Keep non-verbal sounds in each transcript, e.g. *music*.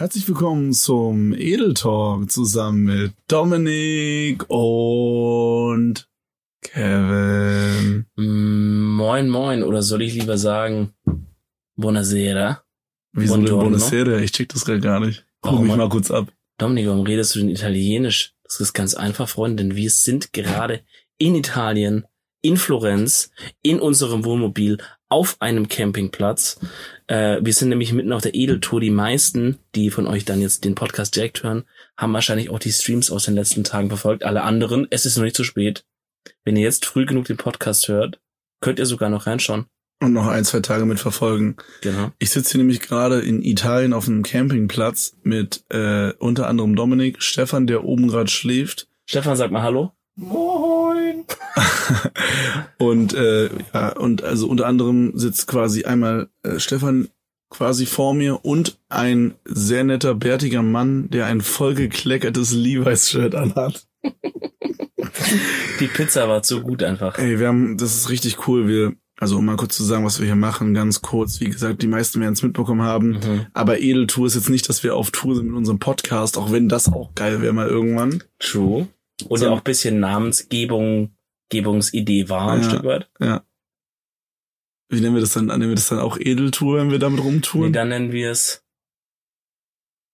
Herzlich willkommen zum Edel Talk zusammen mit Dominik und Kevin. Moin, moin, oder soll ich lieber sagen, buonasera? Wieso denn. Buonasera? Ich check das gerade gar nicht. Guck Warum mich mal kurz ab. Dominik, warum redest du denn Italienisch? Das ist ganz einfach, Freunde, denn wir sind gerade in Italien, in Florenz, in unserem Wohnmobil, auf einem Campingplatz. Äh, wir sind nämlich mitten auf der Edeltour. Die meisten, die von euch dann jetzt den Podcast direkt hören, haben wahrscheinlich auch die Streams aus den letzten Tagen verfolgt. Alle anderen, es ist noch nicht zu spät. Wenn ihr jetzt früh genug den Podcast hört, könnt ihr sogar noch reinschauen. Und noch ein, zwei Tage mit verfolgen. Genau. Ich sitze hier nämlich gerade in Italien auf einem Campingplatz mit äh, unter anderem Dominik, Stefan, der oben gerade schläft. Stefan, sag mal Hallo. Moin. *laughs* und äh, ja, und also unter anderem sitzt quasi einmal äh, Stefan quasi vor mir und ein sehr netter, bärtiger Mann, der ein vollgekleckertes Levi's-Shirt anhat. Die Pizza war zu gut einfach. Ey, wir haben, das ist richtig cool. Wir, also um mal kurz zu sagen, was wir hier machen, ganz kurz. Wie gesagt, die meisten werden es mitbekommen haben. Mhm. Aber Edeltour ist jetzt nicht, dass wir auf Tour sind mit unserem Podcast, auch wenn das auch geil wäre mal irgendwann. True. Und So. ja auch ein bisschen Namensgebung, Gebungsidee war ein Ja. Stück weit. Ja. Wie nennen wir das dann? Nennen wir das dann auch Edeltour, wenn wir damit Nee, rumtouren? dann nennen wir es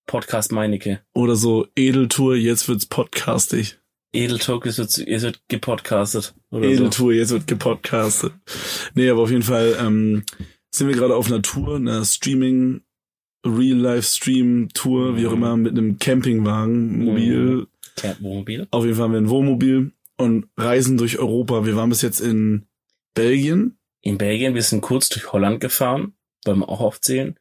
Podcast Meinecke. Oder so Edeltour, jetzt wird's podcastig. Edeltalk, es wird, es wird gepodcastet. Oder so. Edeltour, jetzt wird gepodcastet. Nee, aber auf jeden Fall ähm, sind wir gerade auf einer Tour, einer Streaming, Real-Life-Stream-Tour, wie auch Mhm. immer, mit einem Campingwagen, mobil. Wohnmobil. Auf jeden Fall haben wir ein Wohnmobil und reisen durch Europa. Wir waren bis jetzt in Belgien, In Belgien, wir sind kurz durch Holland gefahren, wollen wir auch aufzählen.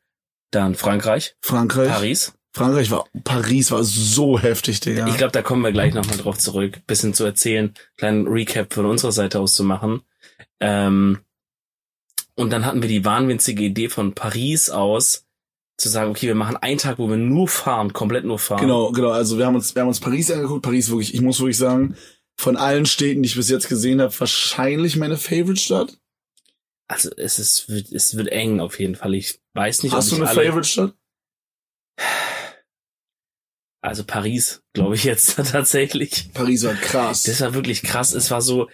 Dann Frankreich, Frankreich. Paris. Frankreich war, Paris war so heftig, Digga. Ich glaube, da kommen wir gleich nochmal drauf zurück, bisschen zu erzählen, kleinen Recap von unserer Seite aus zu machen. Ähm, und dann hatten wir die wahnwitzige Idee von Paris aus, zu sagen, okay, wir machen einen Tag, wo wir nur fahren, komplett nur fahren. Genau, genau. Also wir haben uns, wir haben uns Paris angeguckt. Paris wirklich, ich muss wirklich sagen, von allen Städten, die ich bis jetzt gesehen habe, wahrscheinlich meine Favorite-Stadt. Also es ist, wird- es wird eng auf jeden Fall. Ich weiß nicht, Hast du eine alle, Favorite-Stadt? Also Paris, glaube ich jetzt *laughs* tatsächlich. Paris war krass. Das war wirklich krass. Es war so,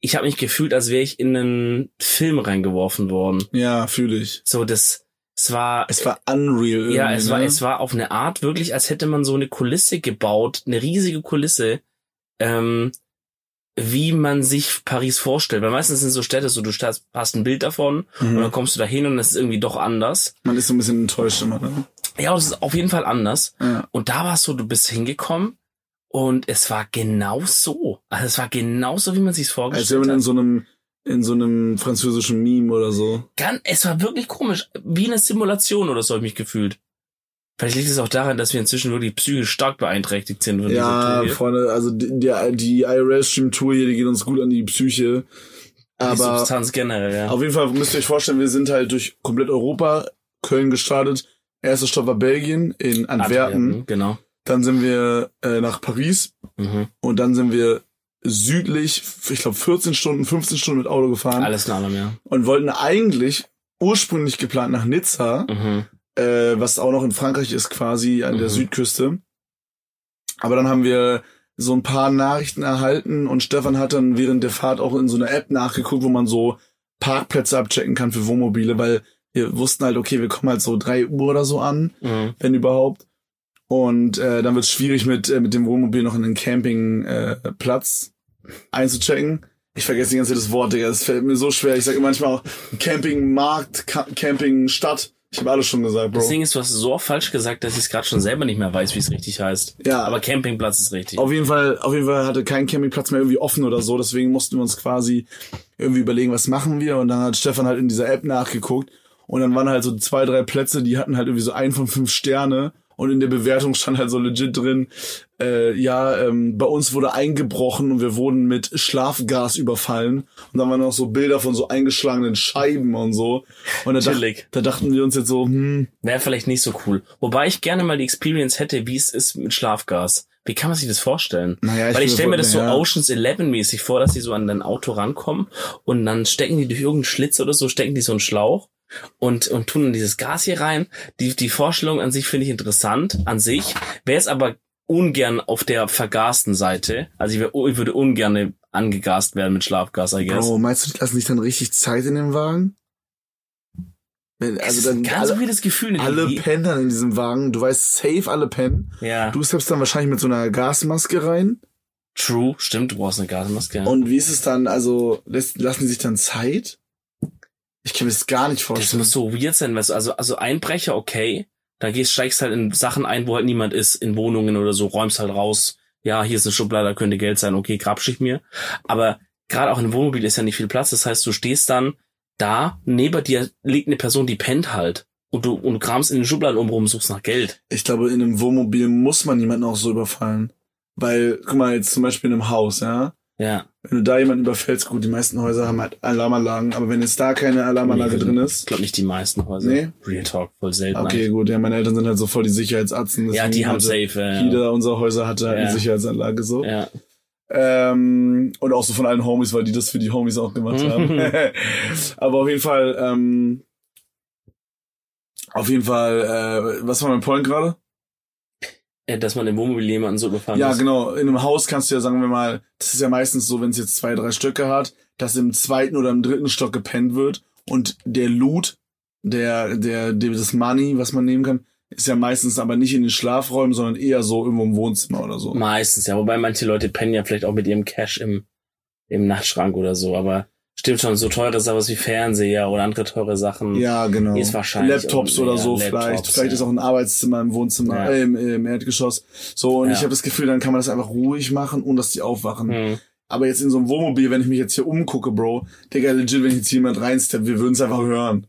ich habe mich gefühlt, als wäre ich in einen Film reingeworfen worden. ja, fühle ich. So, das, es war, Es war unreal. ja, es war, ne? es war auf eine Art wirklich, als hätte man so eine Kulisse gebaut, eine riesige Kulisse, ähm, wie man sich Paris vorstellt. Weil meistens sind so Städte so, du hast ein Bild davon und dann Mhm. kommst du da hin und es ist irgendwie doch anders. Man ist so ein bisschen enttäuscht immer, ne? Ja, es ist auf jeden Fall anders. Ja. Und da war es so, du bist hingekommen und es war genau so. Also es war genau so, wie man sich's Als wäre vorgestellt man in hat. so einem, in so einem französischen Meme oder so. Ganz, es war wirklich komisch. Wie eine Simulation oder so habe ich mich gefühlt. Vielleicht liegt es auch daran, dass wir inzwischen wirklich psychisch stark beeinträchtigt sind von Ja. Freunde, also die, die, die IRL-Stream-Tour hier, die geht uns gut an die Psyche. Die Aber Substanz generell, ja. Auf jeden Fall müsst ihr euch vorstellen, wir sind halt durch komplett Europa, Köln gestartet. Erster Stopp war Belgien in Antwerpen. Genau. Dann sind wir äh, nach Paris Mhm. und dann sind wir südlich, ich glaube 14 Stunden, 15 Stunden mit Auto gefahren Alles in allem, ja. und wollten eigentlich ursprünglich geplant nach Nizza, Mhm. äh, was auch noch in Frankreich ist quasi an der Mhm. Südküste. Aber dann haben wir so ein paar Nachrichten erhalten und Stefan hat dann während der Fahrt auch in so einer App nachgeguckt, wo man so Parkplätze abchecken kann für Wohnmobile, weil wir wussten halt, okay, wir kommen halt so drei Uhr oder so an, Mhm. wenn überhaupt. Und äh, dann wird es schwierig mit, äh, mit dem Wohnmobil noch in den Campingplatz äh, Platz einzuchecken. Ich vergesse die ganze Zeit das Wort, Digga. Das fällt mir so schwer. Ich sage manchmal auch Campingmarkt, Campingstadt. Ich habe alles schon gesagt, Bro. Das Ding ist, du hast es so oft falsch gesagt, dass ich es gerade schon selber nicht mehr weiß, wie es richtig heißt. Ja. Aber Campingplatz ist richtig. Auf jeden Fall, auf jeden Fall hatte kein Campingplatz mehr irgendwie offen oder so, deswegen mussten wir uns quasi irgendwie überlegen, was machen wir und dann hat Stefan halt in dieser App nachgeguckt und dann waren halt so zwei, drei Plätze, die hatten halt irgendwie so ein von fünf Sterne und in der Bewertung stand halt so legit drin, äh, ja, ähm, bei uns wurde eingebrochen und wir wurden mit Schlafgas überfallen und dann waren noch so Bilder von so eingeschlagenen Scheiben und so und da, dach, da dachten wir uns jetzt so, hm, Wäre vielleicht nicht so cool. Wobei ich gerne mal die Experience hätte, wie es ist mit Schlafgas. Wie kann man sich das vorstellen? Naja, ich Weil ich stelle mir das so ja. Oceans 11 mäßig vor, dass die so an dein Auto rankommen und dann stecken die durch irgendeinen Schlitz oder so, stecken die so einen Schlauch und, und tun dann dieses Gas hier rein. Die, die Vorstellung an sich finde ich interessant, an sich. Wäre es aber ungern auf der vergasten Seite. Also ich, wär, ich würde ungern angegast werden mit Schlafgas, I guess. Bro, meinst du, die lassen sich dann richtig Zeit in dem Wagen? Wenn, also dann ganz alle, weirdes Gefühl. ne? alle Die- pennen dann in diesem Wagen. Du weißt safe alle pennen. ja, Du steppst dann wahrscheinlich mit so einer Gasmaske rein. true, stimmt, du brauchst eine Gasmaske. Und wie ist es dann, also lassen die sich dann Zeit? Ich kann mir das gar nicht Das vorstellen. muss so weird sein, weißt du, also, also Einbrecher, okay. Da gehst, steigst halt in Sachen ein, wo halt niemand ist, in Wohnungen oder so, räumst halt raus. Ja, hier ist eine Schublade, da könnte Geld sein, okay, grabsch ich mir. Aber gerade auch in einem Wohnmobil ist ja nicht viel Platz. Das heißt, du stehst dann da, neben dir liegt eine Person, die pennt halt. Und du, und du kramst in den Schubladen um rum, suchst nach Geld. Ich glaube, in einem Wohnmobil muss man jemanden auch so überfallen. Weil, guck mal, jetzt zum Beispiel in einem Haus, ja. Ja. Wenn du da jemanden überfällst, gut, die meisten Häuser haben halt Alarmanlagen, aber wenn jetzt da keine Alarmanlage Nee, drin Ich ist. glaube nicht die meisten Häuser. Nee? Real Talk, voll selten. Okay, eigentlich. gut, ja, meine Eltern sind halt so voll die Sicherheitsatzen. Ja, die haben safe. äh, Jeder unserer Häuser hatte halt Ja. eine Sicherheitsanlage so. Ja. Ähm, und auch so von allen Homies, weil die das für die Homies auch gemacht haben. *laughs* *laughs* Aber auf jeden Fall, ähm, auf jeden Fall, äh, was war mein Point gerade? Äh, Dass man im Wohnmobil jemanden so überfallen Ja, muss. genau. In einem Haus kannst du ja, sagen wir mal, das ist ja meistens so, wenn es jetzt zwei, drei Stöcke hat, dass im zweiten oder im dritten Stock gepennt wird und der Loot, der, der, der, das Money, was man nehmen kann, ist ja meistens aber nicht in den Schlafräumen, sondern eher so irgendwo im Wohnzimmer oder so. Meistens, ja. Wobei manche Leute pennen ja vielleicht auch mit ihrem Cash im, im Nachtschrank oder so. Aber stimmt schon, so teure Sachen wie Fernseher oder andere teure Sachen. Ja, genau. Ist wahrscheinlich Laptops oder so Laptops, vielleicht. Vielleicht ja. ist auch ein Arbeitszimmer im Wohnzimmer, Ja. äh, im, im Erdgeschoss. So, und Ja. ich habe das Gefühl, dann kann man das einfach ruhig machen, ohne dass die aufwachen. Hm. Aber jetzt in so einem Wohnmobil, wenn ich mich jetzt hier umgucke, Bro, Digga, legit, wenn jetzt jemand reinsteppt, wir würden es einfach hören.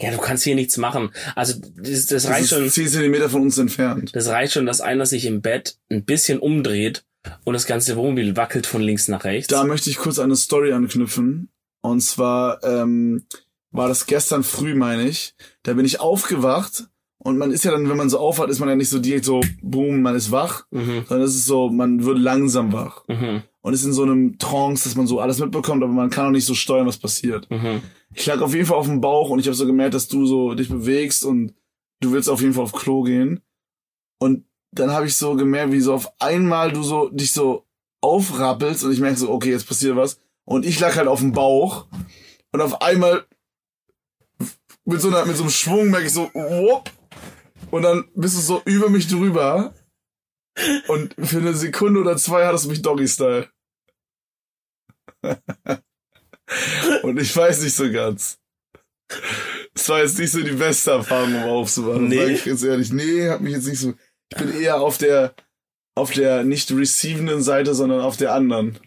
Ja, du kannst hier nichts machen. Also das, das Das reicht ist schon. 10 Zentimeter von uns entfernt. Das reicht schon, dass einer sich im Bett ein bisschen umdreht und das ganze Wohnmobil wackelt von links nach rechts. Da möchte ich kurz eine Story anknüpfen. Und zwar ähm, war das gestern früh, meine ich. Da bin ich aufgewacht und man ist ja dann, wenn man so aufwacht, ist man ja nicht so direkt so, boom, man ist wach, mhm. sondern es ist so, man wird langsam wach. Mhm. Und ist in so einem Trance, dass man so alles mitbekommt, aber man kann auch nicht so steuern, was passiert. Mhm. Ich lag auf jeden Fall auf dem Bauch und ich habe so gemerkt, dass du so dich bewegst und du willst auf jeden Fall auf Klo gehen. Und dann habe ich so gemerkt, wie so auf einmal du so dich so aufrappelst und ich merke so, okay, jetzt passiert was. Und ich lag halt auf dem Bauch und auf einmal mit so, einer, mit so einem Schwung merke ich so, whoop, und dann bist du so über mich drüber und für eine Sekunde oder zwei hattest du mich Doggy-Style. *laughs* und ich weiß nicht so ganz. Es war jetzt nicht so die beste Erfahrung, um aufzuwachen. Nee. Sag ich jetzt ehrlich. Nee, hab mich jetzt nicht so. Ich bin eher auf der, auf der nicht receivenden Seite, sondern auf der anderen.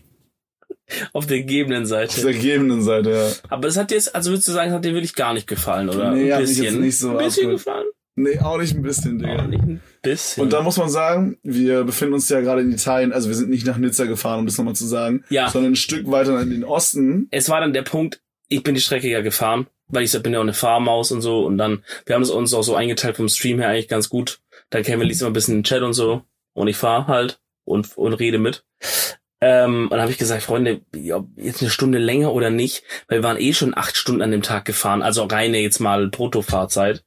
Auf der Auf Seite. der gebenden Seite, ja. Aber es hat jetzt, also würdest du sagen, es hat dir wirklich gar nicht gefallen, oder? Nee, ein hat mich bisschen. jetzt nicht so ein bisschen abgeholt. gefallen? Nee, auch nicht ein bisschen, Digga. Auch nicht ein bisschen. Und da muss man sagen, wir befinden uns ja gerade in Italien, also wir sind nicht nach Nizza gefahren, um das nochmal zu sagen, ja, sondern ein Stück weiter in den Osten. es war dann der Punkt, ich bin die Strecke ja gefahren, weil ich bin ja auch eine Fahrmaus und so und dann, wir haben es uns auch so eingeteilt vom Stream her eigentlich ganz gut. Dann kennen wir liest immer ein bisschen den Chat und so und ich fahre halt und, und rede mit. Ähm, und dann habe ich gesagt, Freunde, ja, jetzt eine Stunde länger oder nicht, weil wir waren eh schon acht Stunden an dem Tag gefahren, also reine jetzt mal Bruttofahrzeit,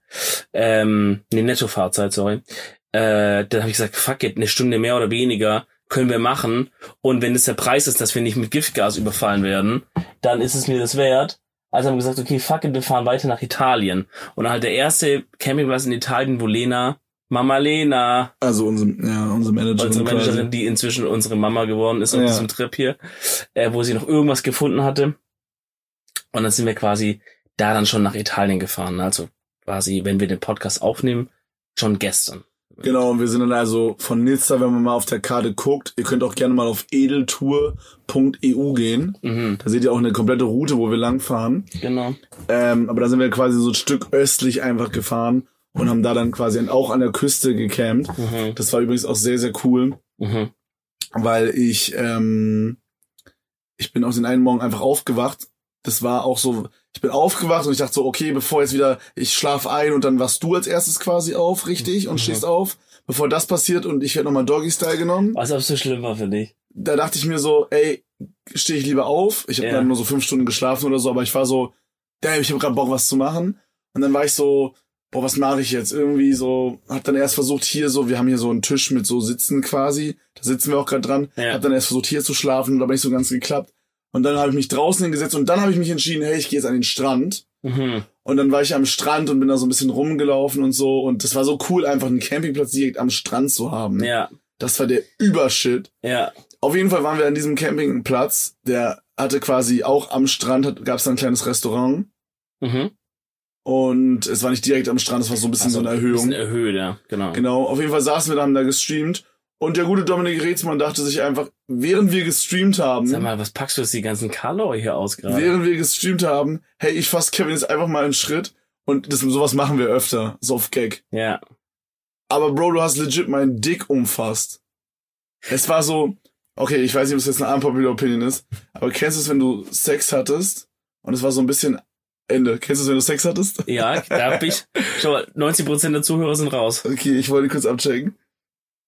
ähm, nee, Nettofahrzeit, sorry. Äh, dann habe ich gesagt, fuck it, eine Stunde mehr oder weniger können wir machen. Und wenn es der Preis ist, dass wir nicht mit Giftgas überfallen werden, dann ist es mir das wert. Also haben wir gesagt, okay, fuck it, wir fahren weiter nach Italien. Und dann halt der erste Campingplatz in Italien, wo Lena, Mama Lena, Also unsere, ja, unsere Managerin. unsere quasi. Managerin, die inzwischen unsere Mama geworden ist auf Ja. diesem Trip hier, äh, wo sie noch irgendwas gefunden hatte. Und dann sind wir quasi da dann schon nach Italien gefahren. Also quasi, wenn wir den Podcast aufnehmen, schon gestern. Genau, und wir sind dann also von Nizza, wenn man mal auf der Karte guckt, ihr könnt auch gerne mal auf edeltour.eu gehen. Mhm, Da seht ihr auch eine komplette Route, wo wir langfahren. genau. Ähm, aber da sind wir quasi so ein Stück östlich einfach gefahren und haben da dann quasi auch an der Küste gecampt. Mhm, Das war übrigens auch sehr, sehr cool, mhm, weil ich, ähm, ich bin aus den einen Morgen einfach aufgewacht. Das war auch so, ich bin aufgewacht und ich dachte so, okay, bevor jetzt wieder, ich schlaf ein und dann wachst du als erstes quasi auf, richtig, und Mhm. stehst auf. Bevor das passiert und ich werde nochmal Doggy-Style genommen, Was ob so schlimm war für dich? da dachte ich mir so, ey, stehe ich lieber auf. Ich habe Ja. dann nur so fünf Stunden geschlafen oder so, aber ich war so, damn, ich habe gerade Bock, was zu machen. Und dann war ich so, boah, was mache ich jetzt? Irgendwie so, hab dann erst versucht hier so, wir haben hier so einen Tisch mit so Sitzen quasi, da sitzen wir auch gerade dran, Ja. hab dann erst versucht hier zu schlafen, da bin ich so ganz geklappt. Und dann habe ich mich draußen hingesetzt und dann habe ich mich entschieden, hey, ich gehe jetzt an den Strand. Mhm. Und dann war ich am Strand und bin da so ein bisschen rumgelaufen und so. Und das war so cool, einfach einen Campingplatz direkt am Strand zu haben. Ja, Das war der Übershit. ja. Auf jeden Fall waren wir an diesem Campingplatz, der hatte quasi auch am Strand, gab es da ein kleines Restaurant. Mhm. Und es war nicht direkt am Strand, es war so ein bisschen so eine Erhöhung. Bisschen erhöht, ja, genau. Genau, auf jeden Fall saßen wir da, haben da gestreamt. Und der gute Dominik Reetzmann dachte sich einfach, während wir gestreamt haben, Sag mal, was packst du jetzt die ganzen Kalor hier aus gerade? während wir gestreamt haben, hey, ich fass Kevin jetzt einfach mal einen Schritt. Und das, sowas machen wir öfter, so auf Gag. Ja. Aber Bro, du hast legit meinen Dick umfasst. Es war so, okay, ich weiß nicht, ob es jetzt eine unpopular Opinion ist, aber kennst du es, wenn du Sex hattest und es war so ein bisschen Ende. Kennst du es, wenn du Sex hattest? Ja, da hab ich. Schau mal, 90% der Zuhörer sind raus. Okay, ich wollte kurz abchecken.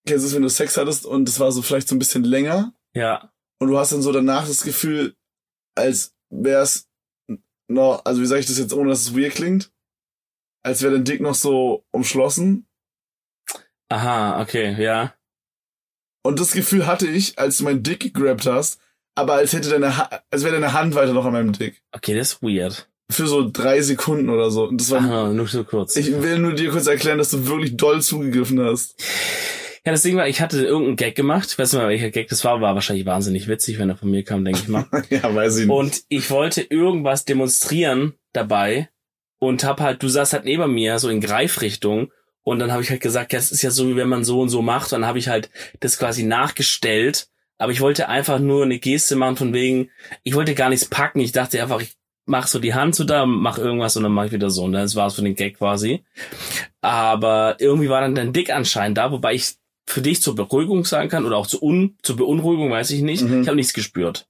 Kennst du es, wenn du Sex hattest und es war so vielleicht so ein bisschen länger Ja. und du hast dann so danach das Gefühl, als wär's noch, also wie sage ich das jetzt, ohne dass es weird klingt? Als wäre dein Dick noch so umschlossen. Aha, okay, ja. Und das Gefühl hatte ich, als du meinen Dick gegrabt hast, aber als hätte deine, ha als wäre deine Hand weiter noch an meinem Dick. Okay, das ist weird. Für so drei Sekunden oder so. Und das war, Aha, nur so kurz. ich will nur dir kurz erklären, dass du wirklich doll zugegriffen hast. Ja, das Ding war, ich hatte irgendeinen Gag gemacht. Ich weiß nicht mehr, welcher Gag das war, war wahrscheinlich wahnsinnig witzig, wenn er von mir kam, denke ich mal. *laughs* ja, weiß ich nicht. Und ich wollte irgendwas demonstrieren dabei und hab halt, du saßt halt neben mir, so in Greifrichtung. Und dann habe ich halt gesagt, ja, es ist ja so, wie wenn man so und so macht. Und dann habe ich halt das quasi nachgestellt. Aber ich wollte einfach nur eine Geste machen von wegen, ich wollte gar nichts packen. Ich dachte einfach, ich mach so die Hand so da, mach irgendwas und dann mach ich wieder so. Und das war's für den Gag quasi. Aber irgendwie war dann dein Dick anscheinend da, wobei ich für dich zur Beruhigung sagen kann oder auch zur, Un zur Beunruhigung, weiß ich nicht. Mhm. Ich habe nichts gespürt.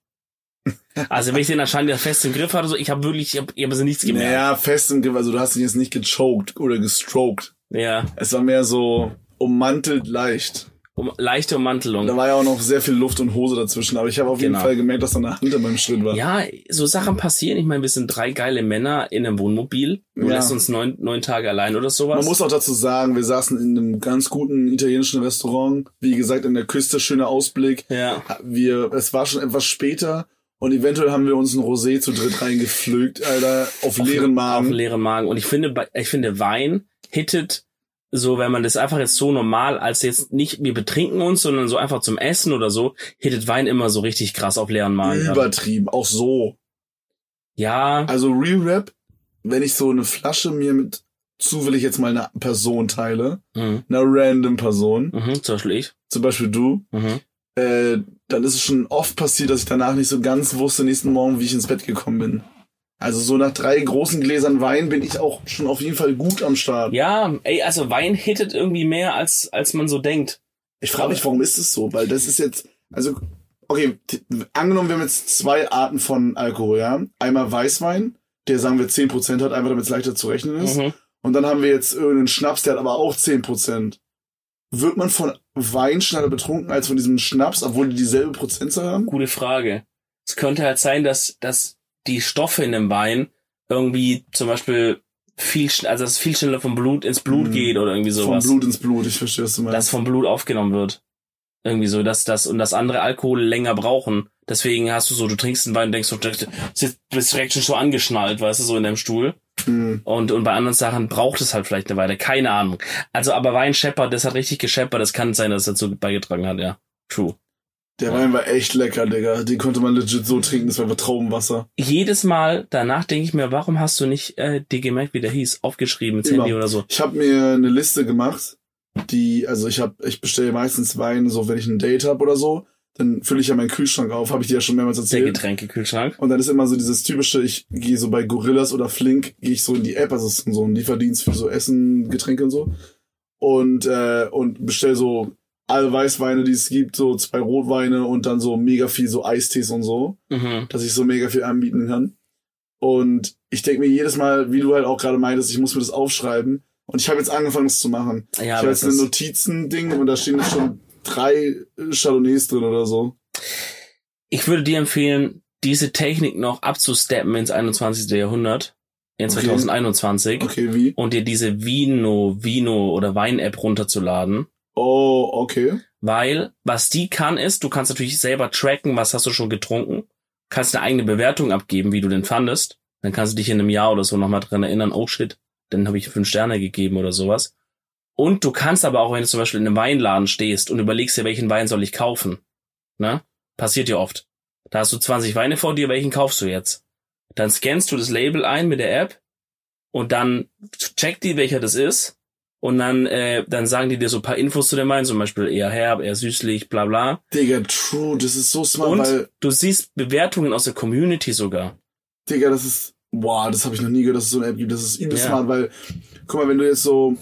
Also wenn ich den anscheinend ja fest im Griff hatte, so, ich habe wirklich, ich habe hab also nichts gemerkt. Naja, fest im Griff, also du hast ihn jetzt nicht gechoked oder gestroked. Ja, Es war mehr so ummantelt leicht. Um, leichte Ummantelung. Da war ja auch noch sehr viel Luft und Hose dazwischen, aber ich habe auf jeden Genau. Fall gemerkt, dass da eine Hand in meinem Schritt war. Ja, so Sachen passieren. Ich meine, wir sind drei geile Männer in einem Wohnmobil. Du Ja. lässt uns neun, neun Tage allein oder sowas. Man muss auch dazu sagen, wir saßen in einem ganz guten italienischen Restaurant. Wie gesagt, in der Küste, schöner Ausblick. ja. Wir, es war schon etwas später und eventuell haben wir uns ein Rosé zu dritt reingepflückt, Alter, auf leeren Auf Magen. leeren Magen. Und ich finde, ich finde Wein hittet so, wenn man das einfach jetzt so normal als jetzt nicht, wir betrinken uns, sondern so einfach zum Essen oder so, hittet Wein immer so richtig krass auf leeren Magen. Übertrieben, auch so. Ja, Also Real Rap, wenn ich so eine Flasche mir mit zufällig jetzt mal eine Person teile, mhm. einer random Person, Mhm. zum Beispiel ich. zum Beispiel du, Mhm. äh, dann ist es schon oft passiert, dass ich danach nicht so ganz wusste nächsten Morgen, wie ich ins Bett gekommen bin. Also so nach drei großen Gläsern Wein bin ich auch schon auf jeden Fall gut am Start. Ja, ey, also Wein hittet irgendwie mehr, als, als man so denkt. Ich frage mich, warum ist es so? Weil das ist jetzt, also, okay, angenommen, wir haben jetzt zwei Arten von Alkohol, ja. Einmal Weißwein, der sagen wir 10% hat, einfach damit es leichter zu rechnen ist. Mhm. Und dann haben wir jetzt irgendeinen Schnaps, der hat aber auch 10%. Wird man von Wein schneller betrunken als von diesem Schnaps, obwohl die dieselbe Prozentzahl haben? Gute Frage. Es könnte halt sein, dass, dass die Stoffe in dem Wein irgendwie zum Beispiel viel, also dass es viel schneller vom Blut ins Blut Mhm. geht oder irgendwie Vom sowas. Blut ins Blut, ich verstehe, was du dass vom Blut aufgenommen wird. Irgendwie so, dass das und das andere Alkohol länger brauchen. Deswegen hast du so, du trinkst einen Wein und denkst so, du bist direkt schon so angeschnallt, weißt du, so in deinem Stuhl. Hm. Und, und bei anderen Sachen braucht es halt vielleicht eine Weile. Keine Ahnung. Also, aber Wein scheppert, das hat richtig gescheppert. Das kann sein, dass es dazu beigetragen hat, ja. True. Der Wein war echt lecker, Digga. Den konnte man legit so trinken, das war einfach Traubenwasser. Jedes Mal danach denke ich mir, warum hast du nicht äh, dir gemerkt, wie der hieß, aufgeschrieben ins. Handy oder so? Ich habe mir eine Liste gemacht, die, also ich habe, ich bestelle meistens Wein, so wenn ich ein Date hab oder so, dann fülle ich ja meinen Kühlschrank auf, habe ich dir ja schon mehrmals Der erzählt. Getränkekühlschrank. Und dann ist immer so dieses typische, ich gehe so bei Gorillas oder Flink, gehe ich so in die App, also so ein Lieferdienst für so Essen, Getränke und so. Und, äh, und bestell so alle Weißweine, die es gibt, so zwei Rotweine und dann so mega viel so Eistees und so, Mhm. dass ich so mega viel anbieten kann. Und ich denke mir jedes Mal, wie du halt auch gerade meintest, ich muss mir das aufschreiben. Und ich habe jetzt angefangen, es zu machen. Ja, ich habe jetzt ein Notizen-Ding und da stehen jetzt schon drei Chardonnays drin oder so. ich würde dir empfehlen, diese Technik noch abzusteppen ins 21. Jahrhundert. in Okay. 2021 Okay, wie? und dir diese Vino, Vino oder Wein-App runterzuladen. Oh, okay. Weil, was die kann, ist, du kannst natürlich selber tracken, was hast du schon getrunken, kannst eine eigene Bewertung abgeben, wie du den fandest. Dann kannst du dich in einem Jahr oder so nochmal dran erinnern, oh shit, dann habe ich fünf Sterne gegeben oder sowas. Und du kannst aber auch, wenn du zum Beispiel in einem Weinladen stehst und überlegst dir, welchen Wein soll ich kaufen, ne? Passiert ja oft. Da hast du 20 Weine vor dir, welchen kaufst du jetzt? Dann scannst du das Label ein mit der App und dann checkt die, welcher das ist. Und dann, äh, dann sagen die dir so ein paar Infos zu dem Wein, zum Beispiel eher herb, eher süßlich, bla bla. Digga, true, das ist so smart, Und weil, du siehst Bewertungen aus der Community sogar. Digga, das ist, wow, das habe ich noch nie gehört, dass es so eine App gibt. Das ist übelst Ja. smart, weil, guck mal, wenn du jetzt so,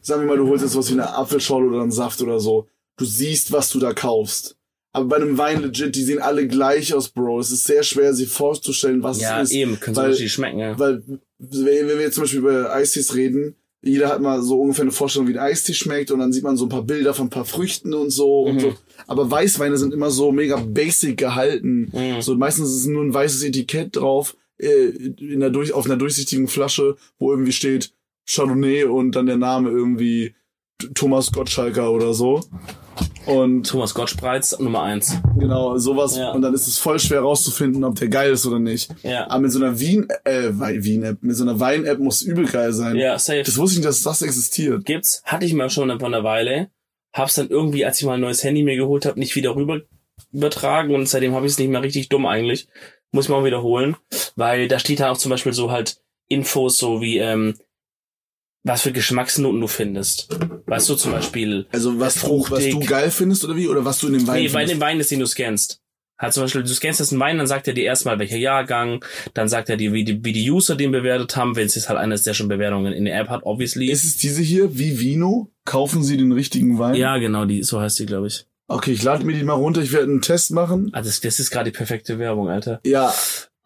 sagen wir mal, du holst jetzt was wie eine Apfelschorle oder einen Saft oder so, du siehst, was du da kaufst. Aber bei einem Wein legit, die sehen alle gleich aus, Bro. Es ist sehr schwer, sich vorzustellen, was Ja, es ist. eben, können richtig schmecken, ja. Weil, wenn wir jetzt zum Beispiel über Eistees reden, jeder hat mal so ungefähr eine Vorstellung, wie ein Eistee schmeckt und dann sieht man so ein paar Bilder von ein paar Früchten und so und Mhm. so. Aber Weißweine sind immer so mega basic gehalten. Mhm. So meistens ist nur ein weißes Etikett drauf, äh, in der durch, auf einer durchsichtigen Flasche, wo irgendwie steht Chardonnay und dann der Name irgendwie Thomas Gottschalker oder so. Und Thomas Gottspreiz, Nummer eins. genau, sowas. Ja. Und dann ist es voll schwer rauszufinden, ob der geil ist oder nicht. Ja. Aber mit so einer Wien, äh, Wien-App, mit so einer Wein-App muss übel geil sein. Ja, safe. Das wusste ich nicht, dass das existiert. gibt's, hatte ich mal schon vor einer Weile, hab's dann irgendwie, als ich mal ein neues Handy mir geholt habe, nicht wieder rüber übertragen und seitdem habe ich es nicht mehr richtig dumm eigentlich. Muss ich mal wiederholen, weil da steht dann auch zum Beispiel so halt Infos so wie, ähm, was für Geschmacksnoten du findest. Weißt du zum Beispiel, Also was, du, was Fruchtig. du geil findest oder wie? Oder was du in dem Wein nee, bei findest? dem Wein ist, den du scannst. Hat zum Beispiel, du scannst jetzt einen Wein, dann sagt er dir erstmal, welcher Jahrgang, dann sagt er dir, wie die, wie die User den bewertet haben, wenn es jetzt halt eines, der schon Bewertungen in der App hat, obviously. Ist es diese hier, wie Vino? Kaufen Sie den richtigen Wein? ja, genau, die, so heißt die, glaube ich. Okay, ich lade mir die mal runter, ich werde einen Test machen. Ah, das, das ist gerade die perfekte Werbung, Alter. Ja,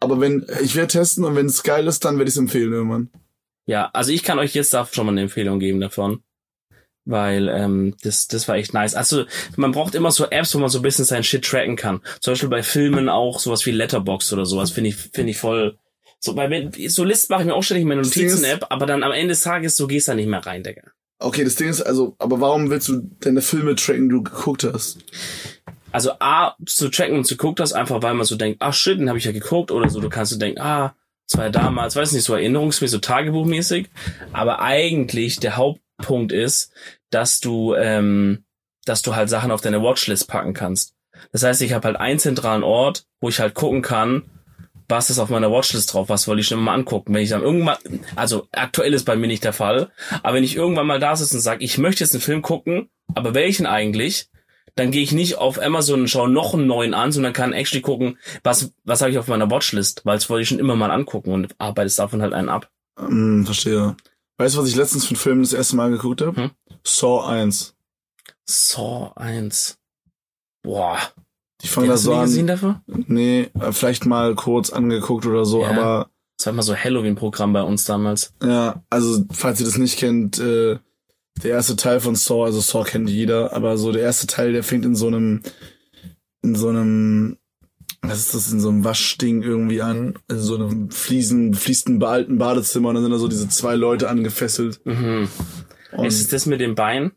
aber wenn, ich werde testen und wenn es geil ist, dann werde ich es empfehlen irgendwann. Ja, also ich kann euch jetzt da schon mal eine Empfehlung geben davon. Weil ähm, das, das war echt nice. Also man braucht immer so Apps, wo man so ein bisschen sein Shit tracken kann. Zum Beispiel bei Filmen auch sowas wie Letterbox oder sowas finde ich finde ich voll. So bei so List mache ich mir auch ständig in meine Das Notizen-App, aber dann am Ende des Tages so gehst da nicht mehr rein, Digga. Okay, das Ding ist also, aber warum willst du deine Filme tracken, die du geguckt hast? Also A, zu tracken und zu guckt hast, einfach weil man so denkt, ach shit, den habe ich ja geguckt oder so. Du kannst du denken, ah, das war ja damals, weiß nicht, so erinnerungsmäßig, so tagebuchmäßig. Aber eigentlich der Hauptpunkt ist, dass du, ähm, dass du halt Sachen auf deine Watchlist packen kannst. Das heißt, ich habe halt einen zentralen Ort, wo ich halt gucken kann, was ist auf meiner Watchlist drauf, was wollte ich schon mal angucken. Wenn ich dann irgendwann, also aktuell ist bei mir nicht der Fall, aber wenn ich irgendwann mal da sitze und sage, ich möchte jetzt einen Film gucken, aber welchen eigentlich, dann gehe ich nicht auf Amazon und schaue noch einen neuen an, sondern kann actually gucken, was, was habe ich auf meiner Watchlist, weil das wollte ich schon immer mal angucken und arbeitest davon halt einen ab. Hm, verstehe. Weißt du, was ich letztens für einen Film das erste Mal geguckt habe? Hm? Saw 1. Saw 1. Boah. Ich fange da Hast du so an. gesehen dafür? Nee, äh, vielleicht mal kurz angeguckt oder so, Ja. aber Das war immer so Halloween-Programm bei uns damals. Ja, also falls ihr das nicht kennt, äh, der erste Teil von Saw, also Saw kennt jeder, aber so der erste Teil, der fängt in so einem, in so einem, was ist das, in so einem Waschding irgendwie an, in so einem Fliesen, fließten alten Badezimmer und dann sind da so diese zwei Leute angefesselt Mhm. und Ist es das mit dem Bein?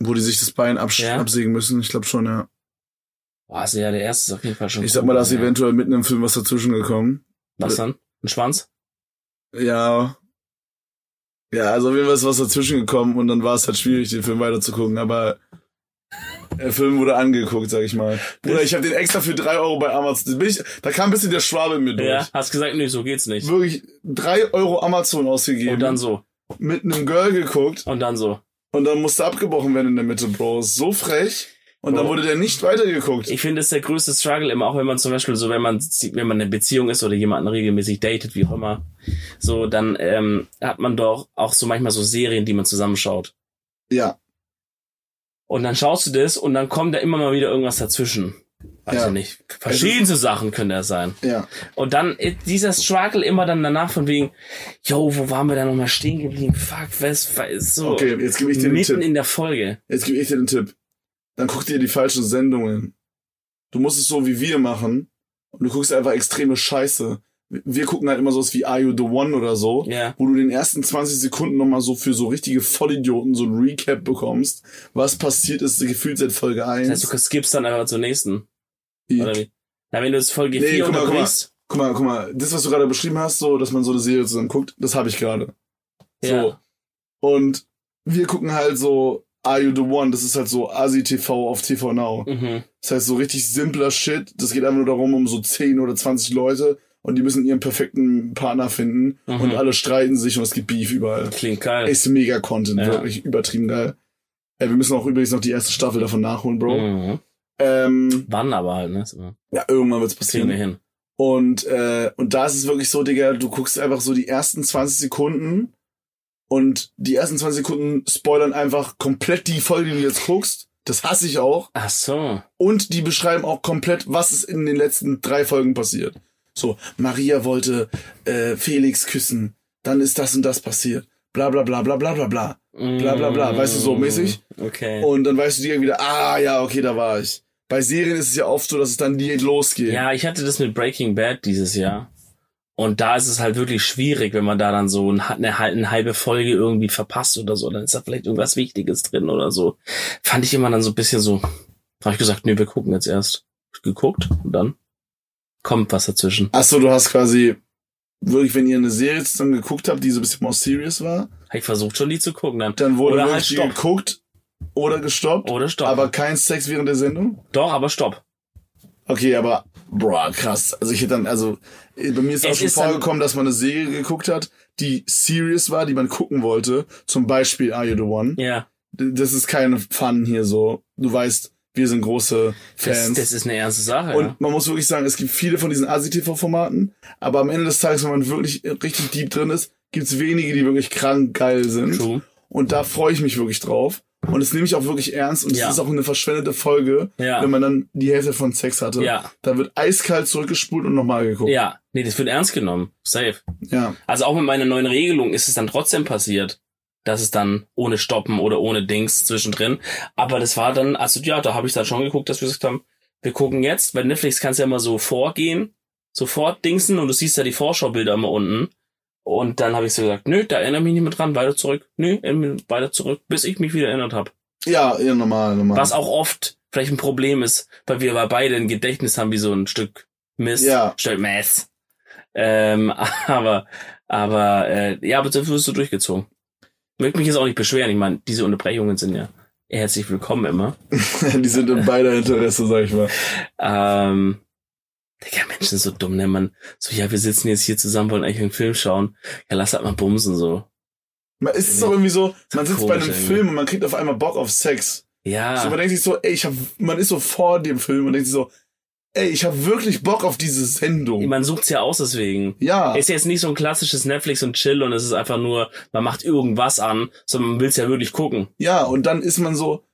wo die sich das Bein absch Ja. absägen müssen, ich glaube schon, ja. Boah, also ja, der erste ist auf jeden Fall schon Ich sag mal, da ist ja. eventuell mitten im Film was dazwischen gekommen. Was dann? Ein Schwanz? Ja. Ja, also auf jeden Fall ist was dazwischen gekommen und dann war es halt schwierig, den Film weiterzugucken, aber der Film wurde angeguckt, sag ich mal. Bruder, ich habe den extra für drei Euro bei Amazon. Bin ich, da kam ein bisschen der Schwabe in mir durch. Ja, hast gesagt, nee, so geht's nicht. Wirklich drei Euro Amazon ausgegeben, Und dann so. mit einem Girl geguckt Und dann so. und dann musste abgebrochen werden in der Mitte, Bro. So frech. Und dann wurde der nicht weitergeguckt. Ich finde, das ist der größte Struggle immer, auch wenn man zum Beispiel so, wenn man, wenn man in Beziehung ist oder jemanden regelmäßig datet, wie auch immer, so, dann ähm, hat man doch auch so manchmal so Serien, die man zusammenschaut. Ja. Und dann schaust du das und dann kommt da immer mal wieder irgendwas dazwischen. Weiß Ja. ich nicht. Verschiedenste Sachen können das sein. Ja. Und dann äh, dieser Struggle immer dann danach von wegen, yo, wo waren wir da nochmal stehen geblieben? Fuck, was, was so Okay, jetzt gebe ich dir mitten Tipp. in der Folge. Jetzt gebe ich dir den Tipp. Dann guck dir die falschen Sendungen. Du musst es so wie wir machen und du guckst einfach extreme Scheiße. wir gucken halt immer sowas wie Are You the One oder so, Ja. wo du in den ersten 20 Sekunden nochmal so für so richtige Vollidioten so ein Recap bekommst, was passiert ist, gefühlt seit Folge 1. Das heißt, du skippst dann einfach zur nächsten. Wie? Oder wie? Na, wenn du das Folge Nee, 4 guck mal, guck mal. Guck mal, guck mal, das, was du gerade beschrieben hast, so, dass man so eine Serie zusammen guckt, das habe ich gerade. So. Ja. Und wir gucken halt so Are You the One? Das ist halt so Asi-TV auf TV Now. Mhm. Das heißt, so richtig simpler Shit. Das geht einfach nur darum, um so 10 oder 20 Leute und die müssen ihren perfekten Partner finden Mhm. und alle streiten sich und es gibt Beef überall. Klingt geil. Ist mega Content, Ja. wirklich übertrieben geil. Äh, wir müssen auch übrigens noch die erste Staffel davon nachholen, Bro. Mhm. Ähm, Wann aber halt, ne? Ja, irgendwann wird's Kriegen wir passieren. hin. Und, äh, und da ist es wirklich so, Digga, du guckst einfach so die ersten 20 Sekunden und die ersten 20 Sekunden spoilern einfach komplett die Folge, die du jetzt guckst. Das hasse ich auch. Ach so. Und die beschreiben auch komplett, was ist in den letzten drei Folgen passiert. So, Maria wollte äh, Felix küssen, dann ist das und das passiert. Bla bla bla bla bla bla bla. Bla, bla, bla. Weißt du, so mäßig? Okay. Und dann weißt du dir wieder, ah ja, okay, da war ich. Bei Serien ist es ja oft so, dass es dann direkt losgeht. Ja, ich hatte das mit Breaking Bad dieses Jahr. Und da ist es halt wirklich schwierig, wenn man da dann so ein- eine, eine halbe Folge irgendwie verpasst oder so. Dann ist da vielleicht irgendwas Wichtiges drin oder so. Fand ich immer dann so ein bisschen so. Habe ich gesagt, nee, wir gucken jetzt erst. Geguckt und dann kommt was dazwischen. Ach so, du hast quasi wirklich, wenn ihr eine Serie zusammen geguckt habt, die so ein bisschen more serious war, Hab ich versucht schon die zu gucken dann. dann wurde Oder halt geguckt oder gestoppt, Oder stopp. aber kein Sex während der Sendung? Doch, aber stopp. Okay, aber boah, krass. Also ich hätte dann, also bei mir ist auch Es schon ist vorgekommen, dass man eine Serie geguckt hat, die serious war, die man gucken wollte. Zum Beispiel Are You the One? Ja. Das ist keine Fun hier so. Du weißt, wir sind große Das, Fans. das ist eine ernste Sache. Und ja. man muss wirklich sagen, es gibt viele von diesen ASI-TV-Formaten, aber am Ende des Tages, wenn man wirklich richtig deep drin ist, gibt's wenige, die wirklich krank geil sind. True. Und da freue ich mich wirklich drauf. Und das nehme ich auch wirklich ernst. Und es Ja. ist auch eine verschwendete Folge, Ja. wenn man dann die Hälfte von Sex hatte. Ja. Da wird eiskalt zurückgespult und nochmal geguckt. Ja. Nee, das wird ernst genommen. Safe. ja. Also auch mit meiner neuen Regelung ist es dann trotzdem passiert, dass es dann ohne Stoppen oder ohne Dings zwischendrin. Aber das war dann, also ja, da habe ich dann schon geguckt, dass wir gesagt haben, wir gucken jetzt, bei Netflix kannst du ja immer so vorgehen, sofort dingsen und du siehst ja die Vorschaubilder immer unten. Und dann habe ich so gesagt, nö, da erinnere mich nicht mehr dran, weiter zurück, nö, weiter zurück, bis ich mich wieder erinnert habe. Ja, ja, normal, normal. Was auch oft vielleicht ein Problem ist, weil wir aber beide ein Gedächtnis haben wie so ein Stück Mist, Ja. Stück Mess. Ähm, *laughs* aber, aber, äh, ja, aber dafür wirst du durchgezogen. Möchte mich jetzt auch nicht beschweren. Ich meine, diese Unterbrechungen sind ja herzlich willkommen immer. *laughs* die sind in beider Interesse, sag ich mal. Ähm, Digga, Menschen sind so dumm, ne? Man, so, ja, wir sitzen jetzt hier zusammen, wollen eigentlich einen Film schauen. Ja, lass halt mal bumsen, so. Man ist es doch irgendwie so, man sitzt bei einem irgendwie. Film und man kriegt auf einmal Bock auf Sex. Ja. So, man denkt sich so, ey, ich hab, man ist so vor dem Film und denkt sich so, ey, ich hab wirklich Bock auf diese Sendung. man sucht's ja aus deswegen. Ja, Ist jetzt nicht so ein klassisches Netflix und Chill und es ist einfach nur, man macht irgendwas an, sondern man will's ja wirklich gucken. ja, und dann ist man so,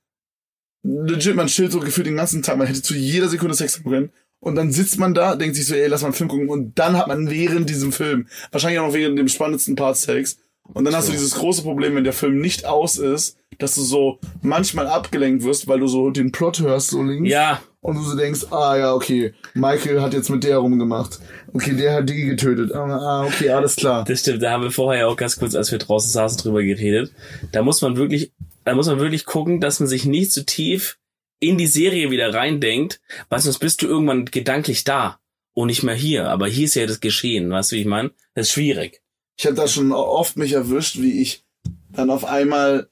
legit, man chillt so gefühlt den ganzen Tag, man hätte zu jeder Sekunde Sex haben können. Und dann sitzt man da, denkt sich so, ey, lass mal einen Film gucken. Und dann hat man während diesem Film, wahrscheinlich auch noch während dem spannendsten Part Sex. Und dann hast du dieses große Problem, wenn der Film nicht aus ist, dass du so manchmal abgelenkt wirst, weil du so den Plot hörst, so links. Ja, Und du so denkst, ah ja, okay, Michael hat jetzt mit der rumgemacht. Okay, der hat die getötet. Ah, ah, okay, alles klar. das stimmt. Da haben wir vorher ja auch ganz kurz, als wir draußen saßen, drüber geredet. Da muss man wirklich, da muss man wirklich gucken, dass man sich nicht zu tief in die Serie wieder reindenkt, weil sonst bist du irgendwann gedanklich da und nicht mehr hier. Aber hier ist ja das Geschehen, weißt du, wie ich meine? Das ist schwierig. Ich habe da schon oft mich erwischt, wie ich dann auf einmal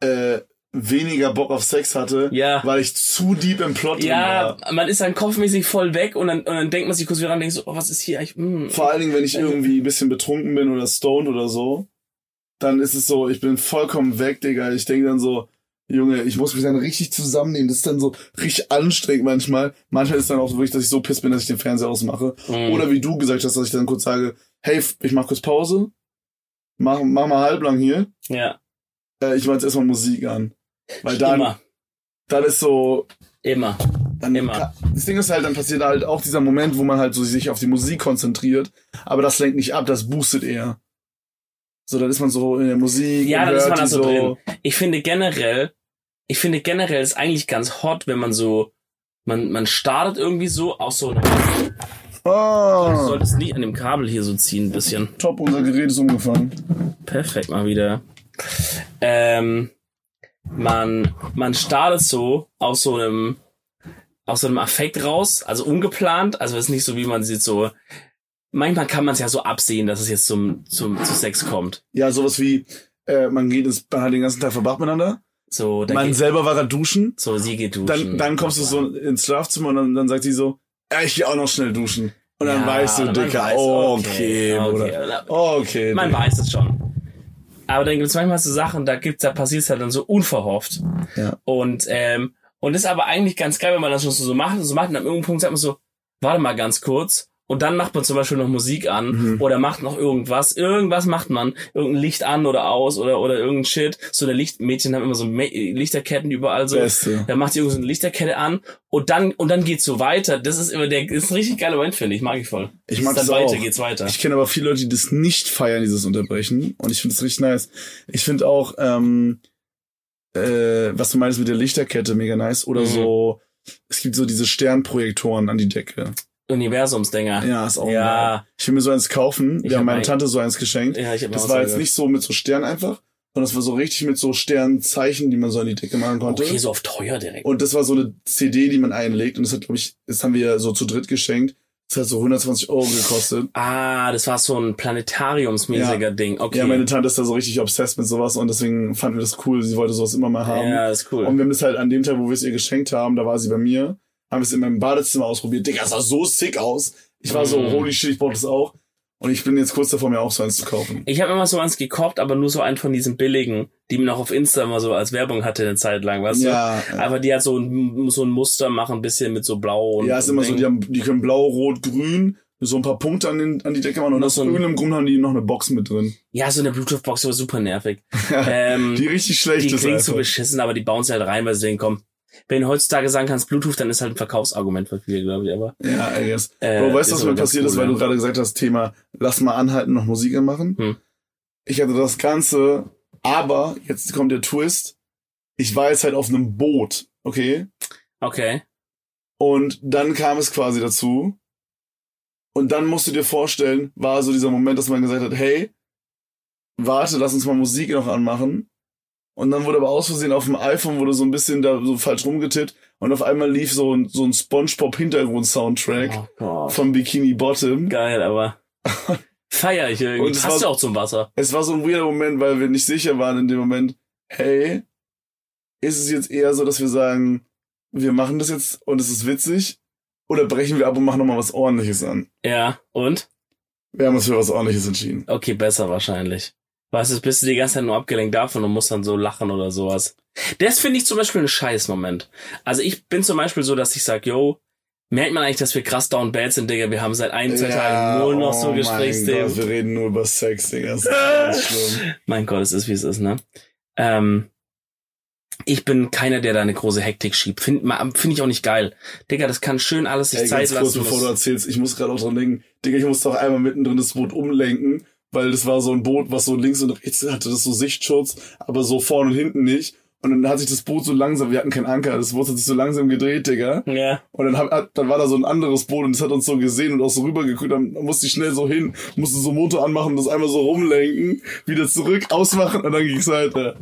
äh, weniger Bock auf Sex hatte, Ja. weil ich zu deep im Plot Ja, war. man ist dann kopfmäßig voll weg und dann, und dann denkt man sich kurz wieder und denkt so, oh, was ist hier eigentlich? Mm. Vor allen Dingen, wenn ich irgendwie ein bisschen betrunken bin oder stoned oder so, dann ist es so, ich bin vollkommen weg, Digga. Ich denke dann so, Junge, ich muss mich dann richtig zusammennehmen. Das ist dann so richtig anstrengend manchmal. Manchmal ist dann auch so wirklich, dass ich so piss bin, dass ich den Fernseher ausmache. Mm. Oder wie du gesagt hast, dass ich dann kurz sage, hey, ich mach kurz Pause. Mach, mach mal halblang hier. Ja, Äh, ich mach jetzt erstmal Musik an. Weil dann, immer, dann ist so, immer. dann Immer. ka- Das Ding ist halt, dann passiert halt auch dieser Moment, wo man halt so sich auf die Musik konzentriert, aber das lenkt nicht ab, das boostet eher. So, dann ist man so in der Musik. Ja, dann ist man die so drin. Ich finde generell, ich finde generell ist eigentlich ganz hot, wenn man so, man, man startet irgendwie so aus so einem, Du Ah, solltest nicht an dem Kabel hier so ziehen, ein bisschen. top, unser Gerät ist umgefallen. Perfekt mal wieder. Ähm, man, man startet so aus so einem, aus so einem Affekt raus, also ungeplant, also es ist nicht so, wie man sieht, so, manchmal kann man es ja so absehen, dass es jetzt zum, zum, zu Sex kommt. Ja, sowas wie, äh, man geht ins, man hat den ganzen Tag verbracht miteinander. So, Man selber war gerade duschen. so, sie geht duschen. Dann, dann kommst du so ins Schlafzimmer und dann, dann sagt sie so, ja, ich geh auch noch schnell duschen. Und dann Ja, weißt du, und Dicker, weiß, okay, okay, okay. Okay. Man Dicker. weiß es schon. Aber dann gibt es manchmal so Sachen, da gibt's, da passiert es halt dann so unverhofft. Ja. Und, ähm, und ist aber eigentlich ganz geil, wenn man das schon so macht, so macht, und an irgendeinem Punkt sagt man so, warte mal ganz kurz. Und dann macht man zum Beispiel noch Musik an Mhm. oder macht noch irgendwas. Irgendwas macht man. Irgendein Licht an oder aus oder, oder irgendein Shit. So eine Lichtmädchen haben immer so Ma Lichterketten überall so. Beste. Dann macht die irgendeine Lichterkette an und dann, und dann geht's so weiter. Das ist immer der, das ist ein richtig geiler Moment, finde ich. Mag ich voll. Ich mag ist dann das weiter, auch. geht's weiter. Ich kenne aber viele Leute, die das nicht feiern, dieses Unterbrechen. Und ich finde es richtig nice. Ich finde auch, ähm, äh, was du meinst mit der Lichterkette, mega nice. Oder Mhm. so, es gibt so diese Sternprojektoren an die Decke. Universumsdinger. Ja, ist auch geil. Ja, Ich will mir so eins kaufen. Ich Wir hab haben meine ein- Tante so eins geschenkt. ja, ich habe Das war jetzt nicht so mit so Sternen einfach, sondern das war so richtig mit so Sternzeichen, die man so an die Decke machen konnte. Okay, so auf teuer direkt. Und das war so eine CD, die man einlegt. Und das hat, glaube ich, das haben wir so zu dritt geschenkt. Das hat so 120 Euro gekostet. ah, das war so ein planetariumsmäßiger Ja. Ding. Okay. Ja, meine Tante ist da so richtig obsessed mit sowas und deswegen fanden wir das cool. Sie wollte sowas immer mal haben. ja, ist cool. Und wir haben das halt an dem Tag, wo wir es ihr geschenkt haben, da war sie bei mir, haben wir es in meinem Badezimmer ausprobiert. Digga, sah so sick aus. Ich war so, Mhm. holy shit, ich brauch das auch. Und ich bin jetzt kurz davor, mir auch so eins zu kaufen. Ich habe immer so eins gekauft, aber nur so einen von diesen billigen, die man auch auf Insta immer so als Werbung hatte eine Zeit lang, weißt Ja, du? ja. Aber die halt so ein, so ein Muster machen, ein bisschen mit so blau und ja, ist immer so, Ding. die, haben, die können blau, rot, grün, so ein paar Punkte an, den, an die Decke machen und Noch aus so ein- irgendeinem Grund haben die noch eine Box mit drin. Ja, so eine Bluetooth-Box war super nervig. *laughs* ähm, Die richtig schlecht die ist klingt so beschissen, aber die bauen sie halt rein, weil sie denken, komm, wenn du heutzutage sagen kannst Bluetooth, dann ist halt ein Verkaufsargument für viele, glaube ich, aber. Ja, I guess. Äh, Bro, weißt du, ist was mir passiert ist, cool, weil ja. du gerade gesagt hast, Thema, lass mal anhalten, noch Musik anmachen. Hm. Ich hatte das Ganze, aber jetzt kommt der Twist. Ich war jetzt halt auf einem Boot, okay? Okay. Und dann kam es quasi dazu. Und dann musst du dir vorstellen, war so dieser Moment, dass man gesagt hat, hey, warte, lass uns mal Musik noch anmachen. Und dann wurde aber aus Versehen auf dem iPhone wurde so ein bisschen da so falsch rumgetippt und auf einmal lief so ein, so ein Spongebob-Hintergrund-Soundtrack Oh Gott. von Bikini Bottom. Geil, aber *laughs* feier ich irgendwie. Und es Passt war- ja auch zum Wasser. Es war so ein weirder Moment, weil wir nicht sicher waren in dem Moment, hey, ist es jetzt eher so, dass wir sagen, wir machen das jetzt und es ist witzig? Oder brechen wir ab und machen nochmal was ordentliches an? Ja, und? Wir haben uns für was ordentliches entschieden. Okay, besser wahrscheinlich. Weißt du, bist du die ganze Zeit nur abgelenkt davon und musst dann so lachen oder sowas. Das finde ich zum Beispiel ein Scheiß-Moment. Also ich bin zum Beispiel so, dass ich sag, yo, merkt man eigentlich, dass wir krass down bad sind, Digga. Wir haben seit ein, zwei Tagen nur noch so oh mein Gesprächsthemen. Wir reden nur über Sex, Digga. Das ist *laughs* ganz schlimm. Mein Gott, es ist wie es ist, ne? Ähm, ich bin keiner, der da eine große Hektik schiebt. Finde find ich auch nicht geil. Digga, das kann schön alles sich Ey, Zeit ganz kurz, lassen. bevor du erzählst, ich muss gerade auch dran denken, Digga, ich muss doch einmal mittendrin das Boot umlenken, weil das war so ein Boot, was so links und rechts hatte, das so Sichtschutz, aber so vorne und hinten nicht. Und dann hat sich das Boot so langsam, wir hatten keinen Anker, das Boot hat sich so langsam gedreht, Digga. ja. Und dann, hab, dann war da so ein anderes Boot und das hat uns so gesehen und auch so rübergeguckt. Dann musste ich schnell so hin, musste so Motor anmachen, das einmal so rumlenken, wieder zurück, ausmachen und dann ging's weiter.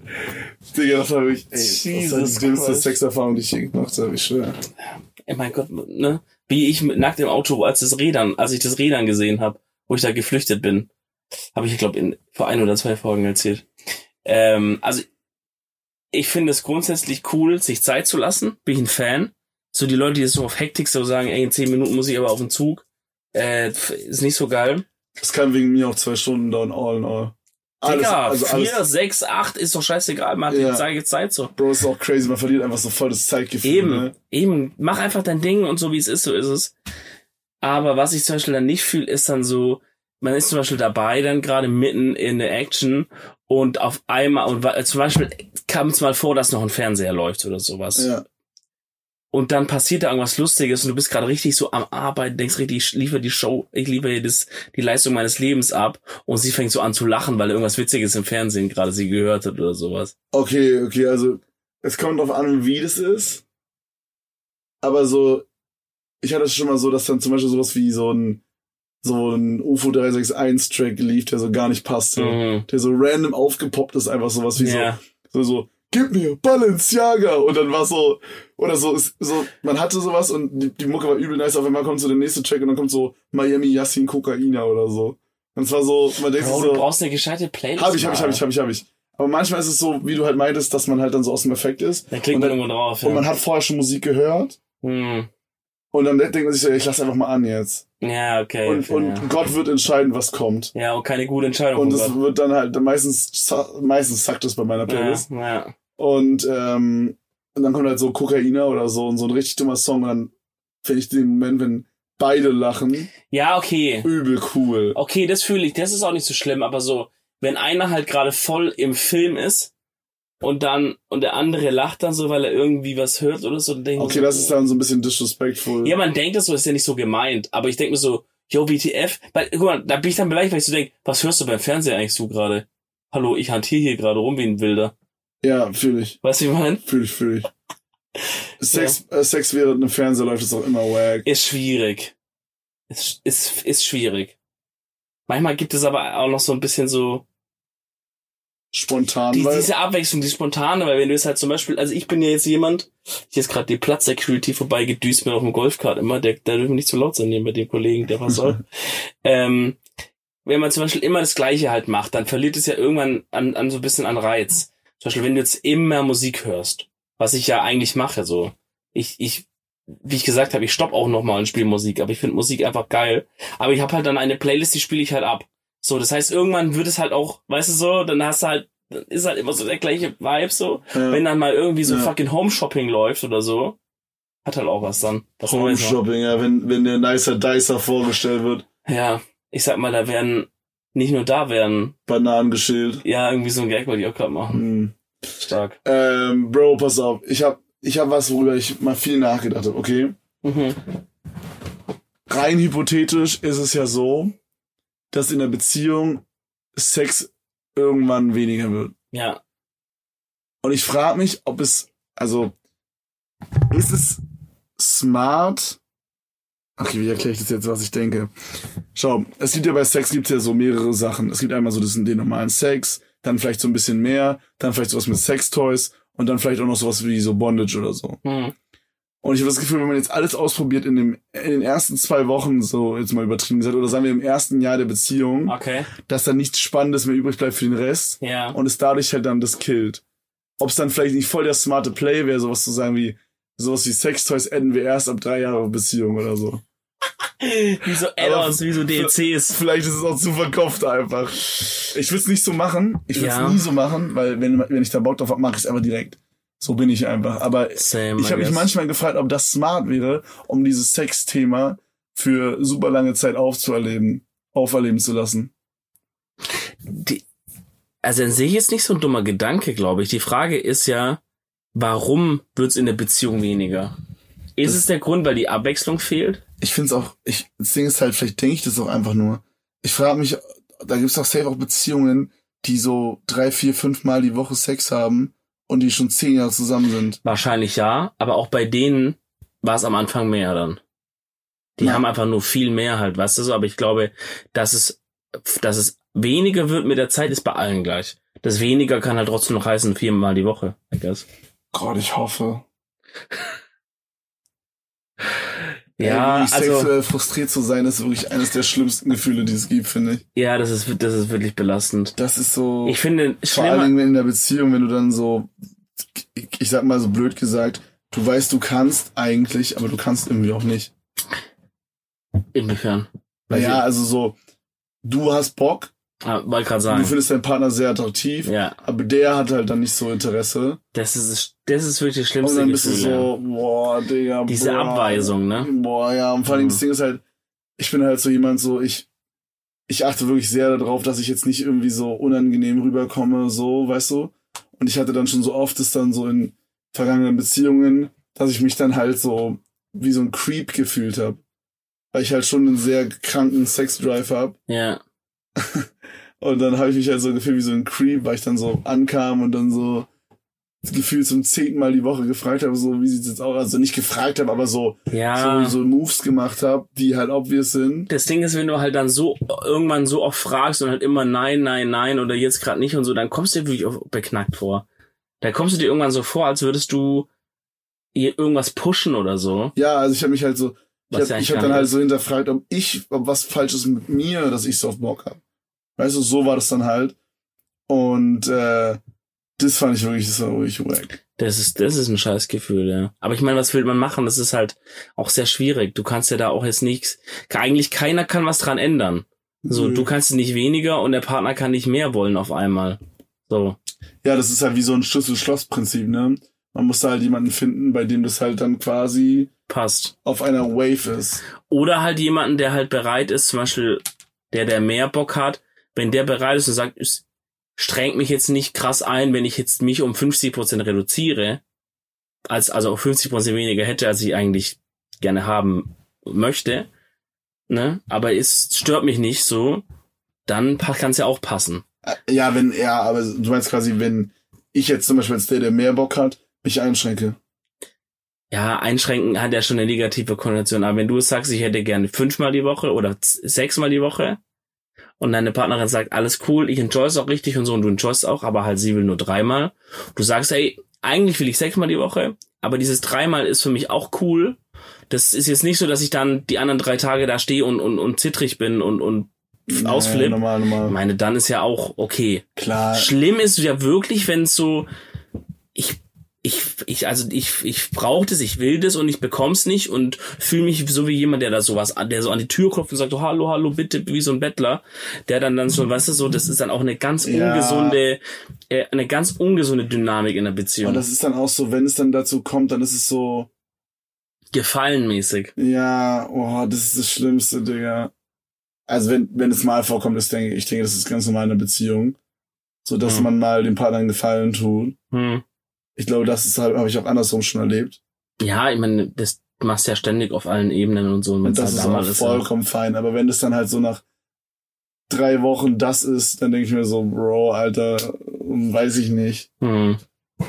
Digga, das war ich, ey, das ist Jesus die dümmste. Sexerfahrung, die ich je gemacht habe, ich schwöre. Ey, mein Gott, ne? Wie ich mit nackt im Auto, als das Rädern, als ich das Rädern gesehen habe, wo ich da geflüchtet bin, habe ich, glaube in vor ein oder zwei Folgen erzählt. Ähm, also ich finde es grundsätzlich cool, sich Zeit zu lassen. Bin ich ein Fan. So die Leute, die jetzt so auf Hektik so sagen, ey, in zehn Minuten muss ich aber auf den Zug, äh, ist nicht so geil. Das kann wegen mir auch zwei Stunden dauern, all in all. Alles, Digga, also vier, alles, sechs, acht ist doch scheißegal, man hat Ja. die Zeit- Zeit so. Bro, ist auch crazy, man verliert einfach so voll das Zeitgefühl. Eben, Ne? eben. Mach einfach dein Ding und so wie es ist, so ist es. Aber was ich zum Beispiel dann nicht fühle, ist dann so, man ist zum Beispiel dabei, dann gerade mitten in der Action und auf einmal, und zum Beispiel kam es mal vor, dass noch ein Fernseher läuft oder sowas. Ja. Und dann passiert da irgendwas Lustiges und du bist gerade richtig so am Arbeiten, denkst richtig, ich liefere die Show, ich liefere hier das, die Leistung meines Lebens ab und sie fängt so an zu lachen, weil irgendwas Witziges im Fernsehen gerade sie gehört hat oder sowas. Okay, okay, also es kommt drauf an, wie das ist. Aber so, ich hatte es schon mal so, dass dann zum Beispiel sowas wie so ein, so ein UFO 361 Track lief, der so gar nicht passte. Mhm. Der so random aufgepoppt ist, einfach sowas wie Ja. so, so, so, gib mir Balenciaga! Und dann war so, oder so, ist, so, man hatte sowas und die, die Mucke war übel nice, auf einmal kommt so der nächste Track und dann kommt so Miami Yassin Kokaina oder so. Und es war so, man denkt Bro, sich du so, brauchst eine gescheite Playlist. hab ich, hab ich, hab ich, hab ich, hab ich. Aber manchmal ist es so, wie du halt meintest, dass man halt dann so aus dem Effekt ist. Da klickt und man irgendwo drauf. und man Ja. hat vorher schon Musik gehört Hm. Und dann denkt man sich so, ich lass einfach mal an jetzt. ja, okay. und okay, und ja. Gott wird entscheiden, was kommt. ja, und keine gute Entscheidung. Und das wird dann halt, meistens, meistens zackt es bei meiner Playlist. ja, ja. Und, ähm, und dann kommt halt so Kokaina oder so und so ein richtig dummer Song und dann finde ich den Moment, wenn beide lachen, ja, okay. übel cool. Okay, das fühle ich. Das ist auch nicht so schlimm, aber so, wenn einer halt gerade voll im Film ist und dann, und der andere lacht dann so, weil er irgendwie was hört oder so, denke ich Okay, mir das so, ist dann so ein bisschen disrespectful. Ja, man denkt das so, ist ja nicht so gemeint, aber ich denke mir so, yo, WTF, weil, guck mal, da bin ich dann beleidigt, weil ich so denke, was hörst du beim Fernseher eigentlich so gerade? Hallo, ich hantiere hier gerade rum wie ein Wilder. Ja, fühle ich. Weißt du, wie ich mein? Fühle ich, fühle ich. *laughs* Sex, äh, Sex während einem Fernseher läuft ist auch immer wack. Ist schwierig. Ist, ist, ist schwierig. Manchmal gibt es aber auch noch so ein bisschen so, Spontan, die, weil, diese Abwechslung, die spontane, weil wenn du es halt zum Beispiel, also ich bin ja jetzt jemand, hier ist gerade die Platz-Security vorbeigedüst mir auf dem Golfkart immer, der, der dürfen nicht zu laut sein hier mit dem Kollegen, der was soll. *laughs* ähm, wenn man zum Beispiel immer das Gleiche halt macht, dann verliert es ja irgendwann an, an so ein bisschen an Reiz. Zum Beispiel, wenn du jetzt immer Musik hörst, was ich ja eigentlich mache, so. Ich, ich, wie ich gesagt habe, ich stopp auch nochmal und spiele Musik, aber ich finde Musik einfach geil. Aber ich habe halt dann eine Playlist, die spiele ich halt ab. So, das heißt, irgendwann wird es halt auch, weißt du so, dann hast du halt, dann ist halt immer so der gleiche Vibe so. äh, Wenn dann mal irgendwie so Ja. fucking Home Shopping läuft oder so, hat halt auch was dann. Was Home? Shopping, ja, wenn, wenn der nicer Dicer vorgestellt wird, Ja, ich sag mal, da werden, nicht nur da werden, Bananen geschält. ja, irgendwie so ein Gag wollte ich auch gerade machen. Hm. Stark. Ähm, Bro, pass auf. Ich hab, ich hab was, worüber ich mal viel nachgedacht habe, okay? Mhm. Rein hypothetisch ist es ja so, dass in der Beziehung Sex irgendwann weniger wird. Ja. Und ich frage mich, ob es, also, ist es smart? Okay, wie erkläre ich das jetzt, was ich denke? Schau, es gibt ja bei Sex gibt's ja so mehrere Sachen. Es gibt einmal so das, den normalen Sex, dann vielleicht so ein bisschen mehr, dann vielleicht sowas mit Sextoys und dann vielleicht auch noch sowas wie so Bondage oder so. Mhm. Und ich habe das Gefühl, wenn man jetzt alles ausprobiert in, dem, in den ersten zwei Wochen, so jetzt mal übertrieben gesagt, oder sagen wir im ersten Jahr der Beziehung, Okay. dass da nichts Spannendes mehr übrig bleibt für den Rest Ja. und es dadurch halt dann das killt. Ob es dann vielleicht nicht voll der smarte Play wäre, sowas zu sagen wie, sowas wie Sextoys enden wir erst ab drei Jahre Beziehung oder so. *laughs* Wie so Add-ons, wie so DLCs. Vielleicht ist es auch zu verkauft einfach. Ich würde es nicht so machen. Ich würde es Ja. nie so machen, weil wenn, wenn ich da Bock drauf habe, mache ich es einfach direkt. So bin ich einfach. Aber Same, ich habe mich manchmal gefragt, ob das smart wäre, um dieses Sex-Thema für super lange Zeit aufzuerleben, auferleben zu lassen. Die, also an sich ist nicht so ein dummer Gedanke, glaube ich. Die Frage ist ja, warum wird's in der Beziehung weniger? Ist Das- es der Grund, weil die Abwechslung fehlt? Ich finde es auch, ich, das Ding ist halt, vielleicht denke ich das auch einfach nur. Ich frage mich, da gibt's doch safe auch Beziehungen, die so drei, vier, fünf Mal die Woche Sex haben und die schon zehn Jahre zusammen sind. Wahrscheinlich ja, aber auch bei denen war es am Anfang mehr dann. Die Ja. haben einfach nur viel mehr halt, weißt du so, aber ich glaube, dass es, dass es weniger wird mit der Zeit, ist bei allen gleich. Das weniger kann halt trotzdem noch heißen, viermal die Woche, I guess. Gott, ich hoffe. *laughs* Ja, Ey, also, sexuell frustriert zu sein, ist wirklich eines der schlimmsten Gefühle, die es gibt, finde ich. ja, das ist, das ist wirklich belastend. Das ist so, Ich finde, vor Dingen in der Beziehung, wenn du dann so, ich, ich sag mal so blöd gesagt, du weißt, du kannst eigentlich, aber du kannst irgendwie auch nicht. inwiefern? Naja, also so, du hast Bock, Ah, wollte gerade du sagen. findest deinen Partner sehr attraktiv, Ja, aber der hat halt dann nicht so Interesse. das ist, das ist wirklich das Und schlimmste dann bist du Gefühl. ja. so, boah, Digga, Diese boah. Abweisung, ne? Boah, ja, und vor allem Mhm. das Ding ist halt, ich bin halt so jemand so, ich, ich achte wirklich sehr darauf, dass ich jetzt nicht irgendwie so unangenehm rüberkomme, so, weißt du? Und ich hatte dann schon so oft es dann so in vergangenen Beziehungen, dass ich mich dann halt so wie so ein Creep gefühlt habe. Weil ich halt schon einen sehr kranken Sexdrive hab Ja, *laughs* Und dann habe ich mich halt so gefühlt wie so ein Creep, weil ich dann so ankam und dann so gefühlt zum zehnten Mal die Woche gefragt habe, so wie sieht's jetzt aus, also nicht gefragt habe, aber so, Ja. so, so Moves gemacht habe, die halt obvious sind. Das Ding ist, wenn du halt dann so irgendwann so oft fragst und halt immer nein, nein, nein oder jetzt gerade nicht und so, dann kommst du dir wirklich auch beknackt vor. Da kommst du dir irgendwann so vor, als würdest du irgendwas pushen oder so. Ja, also ich habe mich halt so, ich Was habe ja ich hab gar dann halt so hinterfragt, ob ich, ob was falsch ist mit mir, dass ich so auf Bock hab. Weißt du, so war das dann halt. Und äh, das fand ich wirklich, das war wirklich wack. Das ist, das ist ein scheiß Gefühl, ja. Aber ich meine, was will man machen? Das ist halt auch sehr schwierig. Du kannst ja da auch jetzt nichts, eigentlich keiner kann was dran ändern. So, Nö. du kannst nicht weniger und der Partner kann nicht mehr wollen auf einmal. So. Ja, das ist halt wie so ein Schlüssel-Schloss-Prinzip, ne? Man muss da halt jemanden finden, bei dem das halt dann quasi Passt. auf einer Wave ist. Oder halt jemanden, der halt bereit ist, zum Beispiel, der, der mehr Bock hat, wenn der bereit ist und sagt, es strengt mich jetzt nicht krass ein, wenn ich jetzt mich um 50% reduziere, als, also auf 50% weniger hätte, als ich eigentlich gerne haben möchte, ne, aber es stört mich nicht so, dann kann es ja auch passen. Äh, Ja, wenn er, aber du meinst quasi, wenn ich jetzt zum Beispiel als der, der mehr Bock hat, mich einschränke. Ja, einschränken hat ja schon eine negative Konnotation, aber wenn du sagst, ich hätte gerne fünfmal die Woche oder sechsmal die Woche und deine Partnerin sagt, alles cool, ich enjoy es auch richtig und so und du enjoyst auch, aber halt sie will nur dreimal. Du sagst, ey, eigentlich will ich sechsmal die Woche, aber dieses dreimal ist für mich auch cool. Das ist jetzt nicht so, dass ich dann die anderen drei Tage da stehe und, und, und zittrig bin und, und Ja, ausflipp. normal, Ich normal. meine, dann ist ja auch okay. Klar. Schlimm ist ja wirklich, wenn es so, ich, ich, ich, also ich, ich brauche das, ich will das und ich bekomm's nicht und fühle mich so wie jemand, der da sowas, der so an die Tür klopft und sagt, oh, hallo, hallo, bitte, wie so ein Bettler, der dann dann so, weißt du, so, das ist dann auch eine ganz Ja. ungesunde, äh, eine ganz ungesunde Dynamik in der Beziehung. Und das ist dann auch so, wenn es dann dazu kommt, dann ist es so, Gefallenmäßig. ja, oh, das ist das Schlimmste, Digga. Also wenn, wenn es mal vorkommt, ist, denke ich, ich denke, das ist ganz normal in einer Beziehung. So, dass Hm. man mal dem Partner einen Gefallen tut. Hm. Ich glaube, das ist halt, habe ich auch andersrum schon erlebt. Ja, ich meine, das machst du ja ständig auf allen Ebenen und so. Und Und das halt ist auch ja. vollkommen fein. Aber wenn das dann halt so nach drei Wochen das ist, dann denke ich mir so, Bro, Alter, weiß ich nicht. Hm.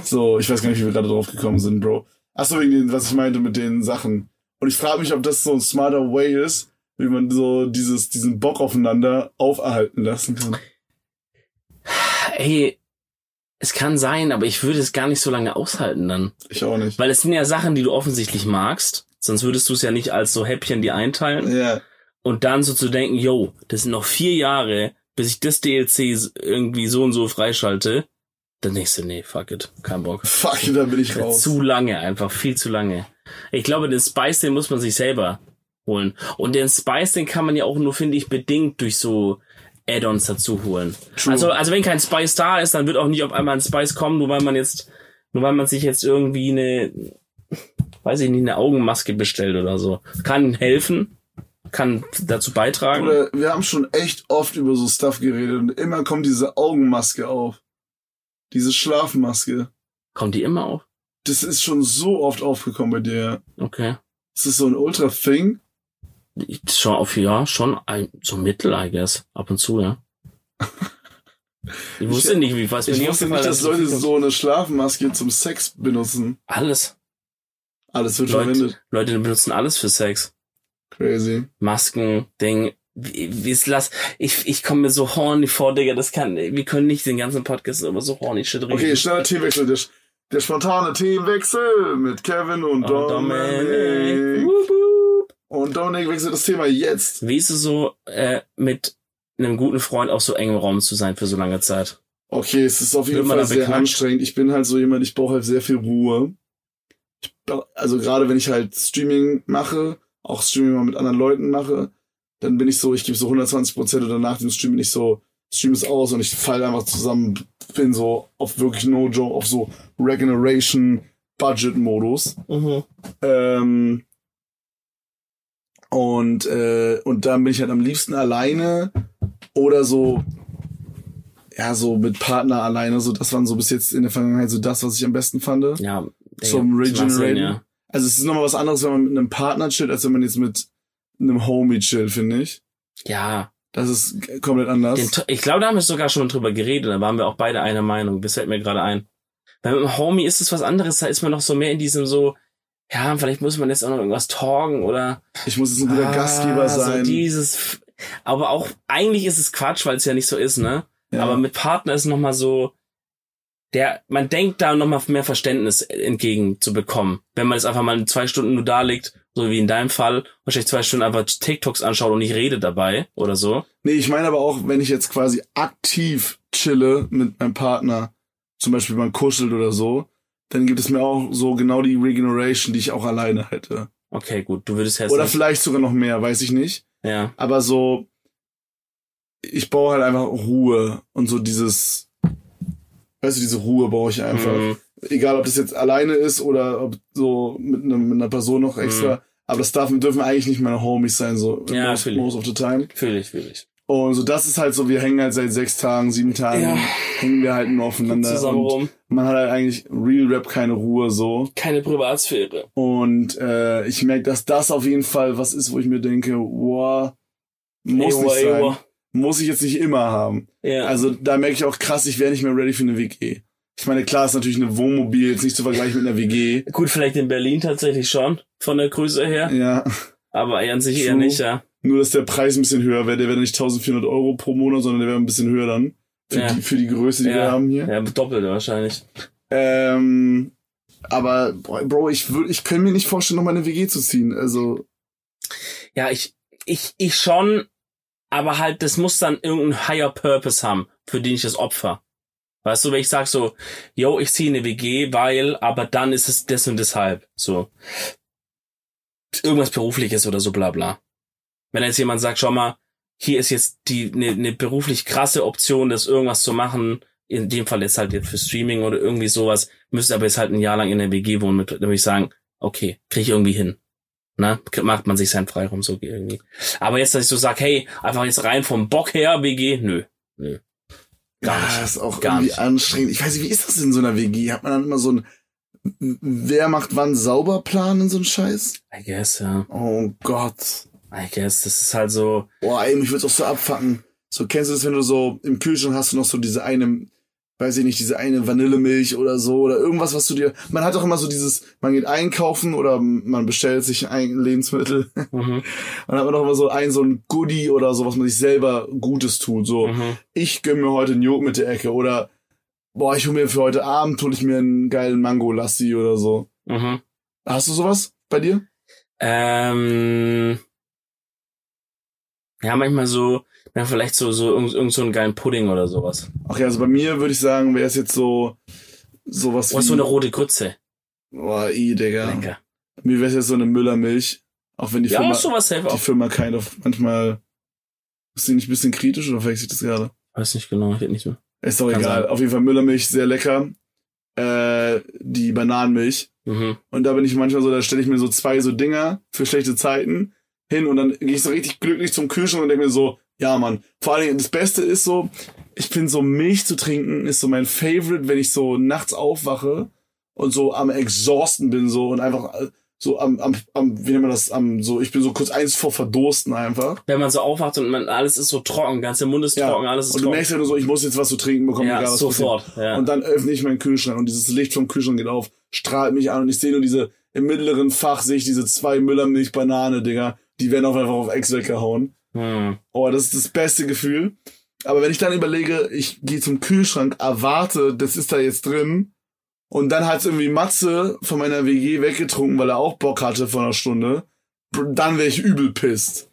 So, ich weiß gar nicht, wie wir gerade drauf gekommen sind, Bro. Ach so, wegen den, was ich meinte mit den Sachen. Und ich frage mich, ob das so ein smarter Way ist, wie man so dieses, diesen Bock aufeinander auferhalten lassen kann. Ey, es kann sein, aber ich würde es gar nicht so lange aushalten dann. Ich auch nicht. Weil es sind ja Sachen, die du offensichtlich magst. Sonst würdest du es ja nicht als so Häppchen dir einteilen. Ja. Und dann so zu denken, yo, das sind noch vier Jahre, bis ich das DLC irgendwie so und so freischalte. Dann denkst du, nee, fuck it, kein Bock. Fuck, da bin ich raus. Zu lange, einfach viel zu lange. Ich glaube, den Spice, den muss man sich selber holen. Und den Spice, den kann man ja auch nur, finde ich, bedingt durch so Add-ons dazu holen. True. Also, also wenn kein Spice da ist, dann wird auch nicht auf einmal ein Spice kommen, nur weil man jetzt, nur weil man sich jetzt irgendwie eine, weiß ich nicht, eine Augenmaske bestellt oder so. Kann helfen, kann dazu beitragen. Oder wir haben schon echt oft über so Stuff geredet und immer kommt diese Augenmaske auf. Diese Schlafmaske. Kommt die immer auf? Das ist schon so oft aufgekommen bei dir. Okay. Ist das so ein Ultra-Thing? Ich- Schon auf, ja, schon ein, so mittel, I guess. Ab und zu, ja. *laughs* Ich wusste nicht, wie, was Ich wusste nicht, dass ist, Leute so eine Schlafmaske zum Sex benutzen. Alles. Alles wird Leute, verwendet. Leute benutzen alles für Sex. Crazy. Masken, Ding. Wie, wie es lass, ich, ich komme mir so horny vor, Digga, das kann, wir können nicht den ganzen Podcast über so horny shit reden. Okay, schneller Themenwechsel. Der, der spontane Themenwechsel mit Kevin und Oh, Dominik. Wup. Und Dominik wechselt das Thema jetzt. Wie ist es so, äh, mit einem guten Freund auf so engem Raum zu sein für so lange Zeit? Okay, es ist auf jeden Fall sehr beknackt? anstrengend. Ich bin halt so jemand, ich brauche halt sehr viel Ruhe. Ich, also gerade wenn ich halt Streaming mache, auch Streaming mal mit anderen Leuten mache, dann bin ich so, ich gebe so 120 Prozent oder nach dem Stream bin ich so, Stream ist aus und ich falle einfach zusammen, bin so auf wirklich No Joke, auf so Regeneration Budget Modus. Ähm, und, äh, und dann bin ich halt am liebsten alleine oder so, ja, so mit Partner alleine. So, das waren so bis jetzt in der Vergangenheit so das, was ich am besten fand. Ja. Zum Regeneraten. ja. Also es ist nochmal was anderes, wenn man mit einem Partner chillt, als wenn man jetzt mit einem Homie chillt, finde ich. Ja, Das ist komplett anders. Den, ich glaube, da haben wir sogar schon drüber geredet, da waren wir auch beide einer Meinung. Das fällt mir gerade ein. Weil mit dem Homie ist es was anderes, da ist man noch so mehr in diesem so, ja, vielleicht muss man jetzt auch noch irgendwas talken oder Ich muss jetzt ein guter ah, Gastgeber So sein. dieses, aber auch, eigentlich ist es Quatsch, weil es ja nicht so ist, ne? ja. Aber mit Partner ist noch mal so, der, man denkt da noch mal mehr Verständnis entgegenzubekommen. Wenn man jetzt einfach mal zwei Stunden nur da liegt, so wie in deinem Fall, wahrscheinlich zwei Stunden einfach TikToks anschaut und nicht redet dabei oder so. Nee, ich meine aber auch, wenn ich jetzt quasi aktiv chille mit meinem Partner, zum Beispiel man kuschelt oder so, dann gibt es mir auch so genau die Regeneration, die ich auch alleine hätte. Okay, gut, du würdest jetzt Oder nicht, vielleicht sogar noch mehr, weiß ich nicht. ja. Aber so, ich brauche halt einfach Ruhe und so dieses, weißt du, diese Ruhe brauche ich einfach. Mhm. Egal, ob das jetzt alleine ist oder ob so mit, einer mit einer Person noch extra. Aber das darf, dürfen eigentlich nicht meine Homies sein, so Mhm. Ja, most, most of the time. Fühl ich, fühl ich. Und so, das ist halt so, wir hängen halt seit sechs Tagen, sieben Tagen, Ja. hängen wir halt nur aufeinander. Zusammen rum. man hat halt eigentlich Real Rap keine Ruhe so. Keine Privatsphäre. Und äh, ich merke, dass das auf jeden Fall was ist, wo ich mir denke, wow, muss Ewa, nicht sein. ewa. Muss ich jetzt nicht immer haben. Ja. Also da merke ich auch krass, ich wäre nicht mehr ready für eine WG. Ich meine, klar ist natürlich eine Wohnmobil jetzt nicht zu vergleichen mit einer WG. Gut, vielleicht in Berlin tatsächlich schon, von der Größe her. Ja, Aber an sich eher nicht, ja. Nur dass der Preis ein bisschen höher wäre. Der wäre nicht 1400 Euro pro Monat, sondern der wäre ein bisschen höher dann. Für, Ja. die, für die Größe, die wir Ja. haben hier. Ja, doppelt wahrscheinlich. Ähm, aber, Bro, ich würde, ich kann mir nicht vorstellen, noch mal eine WG zu ziehen. Also, Ja, ich, ich, ich schon, aber halt, das muss dann irgendeinen higher Purpose haben, für den ich das opfer. Weißt du, wenn ich sag so, yo, ich ziehe eine WG, weil, aber dann ist es das und deshalb, so. Irgendwas berufliches oder so, bla, bla. Wenn jetzt jemand sagt, schau mal, hier ist jetzt die, eine ne beruflich krasse Option, das irgendwas zu machen, in dem Fall jetzt halt jetzt für Streaming oder irgendwie sowas, müsste aber jetzt halt ein Jahr lang in der WG wohnen, mit, dann würde ich sagen, okay, krieg ich irgendwie hin. Na, macht man sich seinen Freiraum so irgendwie. Aber jetzt, dass ich so sag, hey, einfach jetzt rein vom Bock her, WG, nö, nö. Gar ja, nicht. das ist auch Gar irgendwie nicht. anstrengend. Ich weiß nicht, wie ist das in so einer WG? Hat man dann immer so ein, wer macht wann sauber Plan in so einen Scheiß? I guess, ja. Oh Gott. I guess, das ist halt so, Boah, ey, mich würd's auch so abfacken. So, kennst du das, wenn du so im Kühlschrank hast du noch so diese eine, weiß ich nicht, diese eine Vanillemilch oder so oder irgendwas, was du dir, man hat doch immer so dieses, man geht einkaufen oder man bestellt sich ein Lebensmittel mhm, *laughs* dann hat man doch immer so ein, so ein Goodie oder so, was man sich selber Gutes tut. So, mhm. ich gönn mir heute einen Joghurt mit der Ecke oder boah, ich hol mir für heute Abend, hol ich mir einen geilen Mango-Lassi oder so. Mhm. Hast du sowas bei dir? Ähm, ja, manchmal so, ja, vielleicht so, so, irgend, irgend so einen geilen Pudding oder sowas. Okay, also bei mir würde ich sagen, wäre es jetzt so, sowas wie, so eine rote Grütze. boah, i, Digga. Lecker. Mir wäre es jetzt so eine Müllermilch, auch wenn die Ja, Firma, sowas die auch. Firma kind of manchmal, ist die nicht ein bisschen kritisch oder verwechsel ich das gerade? Weiß nicht genau, ich hätte nicht mehr. Ist doch Kann egal. sein. Auf jeden Fall Müllermilch, sehr lecker. Äh, die Bananenmilch. Mhm. Und da bin ich manchmal so, da stelle ich mir so zwei so Dinger für schlechte Zeiten hin und dann gehe ich so richtig glücklich zum Kühlschrank und denke mir so, ja Mann. Vor allen Dingen, das Beste ist so, ich bin so Milch zu trinken, ist so mein Favorite, wenn ich so nachts aufwache und so am Exhausten bin so und einfach äh, so am, am, am wie nennt man das, am so, ich bin so kurz eins vor Verdursten einfach. Wenn man so aufwacht und man, alles ist so trocken, ganze Mund ist Ja. trocken, alles ist Und du trocken. merkst ja nur so, ich muss jetzt was zu trinken bekommen, ja, egal was sofort. Ja. Und dann öffne ich meinen Kühlschrank und dieses Licht vom Kühlschrank geht auf, strahlt mich an und ich sehe nur diese, im mittleren Fach sehe ich diese zwei Müllermilch Banane, Digga. Die werden auch einfach auf Ex weggehauen. hm. Oh, das ist das beste Gefühl. Aber wenn ich dann überlege, ich gehe zum Kühlschrank, erwarte, das ist da jetzt drin, und dann hat's irgendwie Matze von meiner WG weggetrunken, weil er auch Bock hatte vor einer Stunde, dann wäre ich übel pisst.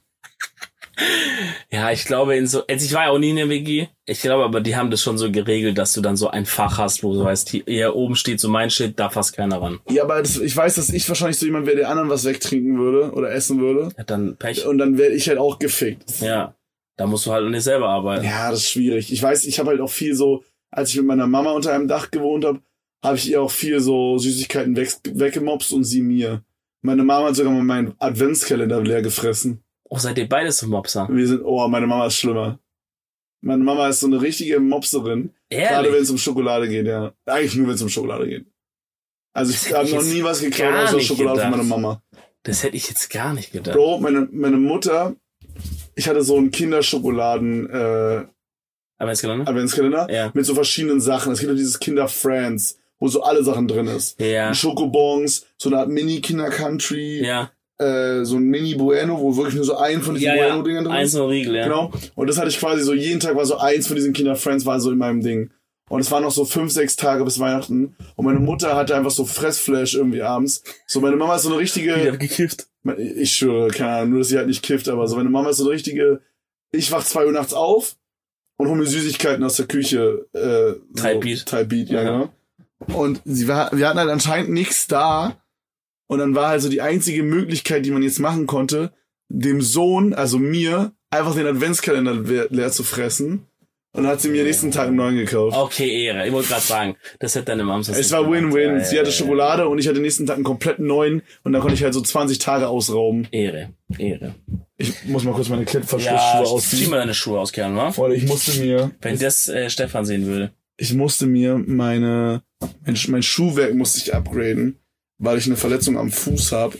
Ja, ich glaube, in so, also ich war ja auch nie in der WG. Ich glaube, aber die haben das schon so geregelt, dass du dann so ein Fach hast, wo du weißt, hier, oben steht so mein Shit, da fasst keiner ran. Ja, aber das, ich weiß, dass ich wahrscheinlich so jemand wäre, der anderen was wegtrinken würde oder essen würde. Ja, dann Pech. Und dann werde ich halt auch gefickt. Ja. Da musst du halt an dir selber arbeiten. Ja, das ist schwierig. Ich weiß, ich habe halt auch viel so, als ich mit meiner Mama unter einem Dach gewohnt habe, habe ich ihr auch viel so Süßigkeiten weg, weggemobst und sie mir. Meine Mama hat sogar mal meinen Adventskalender leer gefressen. Oh, seid ihr beides so Mopser? Wir sind, oh, meine Mama ist schlimmer. Meine Mama ist so eine richtige Mopserin. Gerade wenn Ehrlich? es um Schokolade geht, ja. Eigentlich nur, wenn es um Schokolade geht. Also Das ich habe noch nie was geklaut außer Schokolade von gedacht. meiner Mama. Das hätte ich jetzt gar nicht gedacht. Bro, meine, meine Mutter, ich hatte so einen Kinderschokoladen äh, ne? Adventskalender Ja. mit so verschiedenen Sachen. Es gibt ja dieses Kinder Friends wo so alle Sachen drin ist. Ja. Schokobons, so eine Art Mini-Kinder-Country, Ja. Äh, so ein Mini-Bueno, wo wirklich nur so ein von diesen Ja, ja. Bueno-Dingern drin Eins ist. so Riegel, ja. Genau. Und das hatte ich quasi so jeden Tag war so eins von diesen Kinder-Friends war so in meinem Ding. Und es waren noch so fünf, sechs Tage bis Weihnachten. Und meine Mutter hatte einfach so Fressflash irgendwie abends. So, meine Mama ist so eine richtige, *laughs* gekifft. ich schwöre, keine Ahnung, nur dass sie halt nicht kifft, aber so, meine Mama ist so eine richtige, ich wach zwei Uhr nachts auf und hol mir Süßigkeiten aus der Küche. Äh, so, Type Beat. Type Beat, ja, Ja. genau. Und sie war, wir hatten halt anscheinend nichts da. Und dann war halt so die einzige Möglichkeit, die man jetzt machen konnte, dem Sohn, also mir, einfach den Adventskalender leer, leer zu fressen. Und dann hat sie mir nächsten Tag einen neuen gekauft. Okay, Ehre. Ich wollte gerade sagen, das hätte deine Mom sonst Es war. Win-Win. Ja, Sie ja, hatte ja. Schokolade und ich hatte nächsten Tag einen kompletten neuen und dann konnte ich halt so 20 Tage ausrauben. Ehre. Ehre. Ich muss mal kurz meine Ja, Klettverschlussschuhe zieh ausziehen. mal deine Schuhe aus, Kern, wa? Freunde, ich musste mir, Wenn das äh, Stefan sehen würde. ich musste mir meine, mein, mein Schuhwerk musste ich upgraden, weil ich eine Verletzung am Fuß habe.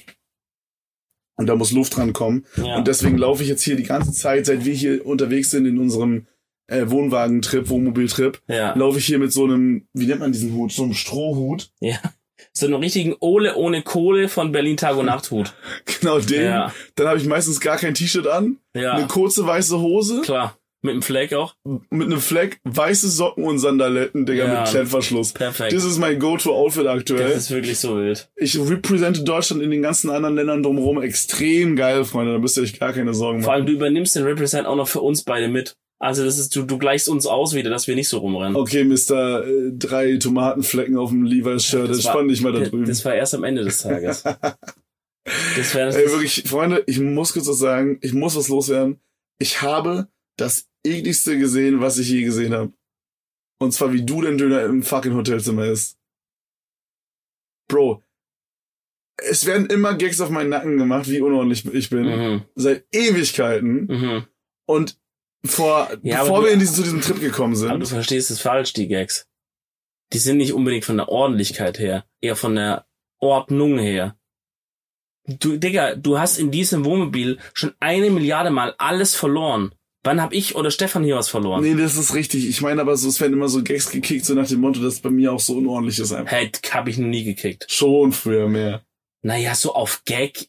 Und da muss Luft dran kommen. Ja. Und deswegen laufe ich jetzt hier die ganze Zeit, seit wir hier unterwegs sind in unserem äh, Wohnwagentrip, Wohnmobiltrip, ja. laufe ich hier mit so einem, wie nennt man diesen Hut? So einem Strohhut. Ja. So einen richtigen Ole ohne Kohle von Berlin Tag und Nacht Hut. *laughs* Genau den. Ja. Dann habe ich meistens gar kein T-Shirt an. Ja. Eine kurze weiße Hose Klar. Mit dem Fleck auch. mit einem Fleck, weiße Socken und Sandaletten, Digga, Ja. mit Klettverschluss. Perfekt. Das ist mein Go-To-Outfit Das aktuell. ist wirklich so wild. Ich represente Deutschland in den ganzen anderen Ländern drumherum extrem geil, Freunde. Da müsst ihr euch gar keine Sorgen Vor allem, machen. du übernimmst den Represent auch noch für uns beide mit. Also das ist, du, du gleichst uns aus wieder, dass wir nicht so rumrennen. Okay, Mr. Äh, drei Tomatenflecken auf dem Levi's-Shirt. Das spann dich mal da drüben. Das war erst am Ende des Tages. *laughs* Das wäre Ey, wirklich, Freunde, ich muss kurz was sagen. Ich muss was loswerden. Ich habe das ekligste gesehen, was ich je gesehen habe. Und zwar, wie du den Döner im fucking Hotelzimmer isst. Bro, es werden immer Gags auf meinen Nacken gemacht, wie unordentlich ich bin. Mhm. Seit Ewigkeiten. Mhm. Und vor, Ja, bevor du- wir in diesen, zu diesem Trip gekommen Aber du sind, verstehst es falsch, die Gags. Die sind nicht unbedingt von der Ordentlichkeit her, eher von der Ordnung her. Du, Digga, du hast in diesem Wohnmobil schon eine Milliarde Mal alles verloren. Wann hab ich oder Stefan hier was verloren? nee, das ist richtig. Ich meine aber so, es werden immer so Gags gekickt, so nach dem Motto, dass es bei mir auch so unordentlich ist einfach. Hey, hab ich noch nie gekickt. Schon früher mehr. Naja, so auf Gag,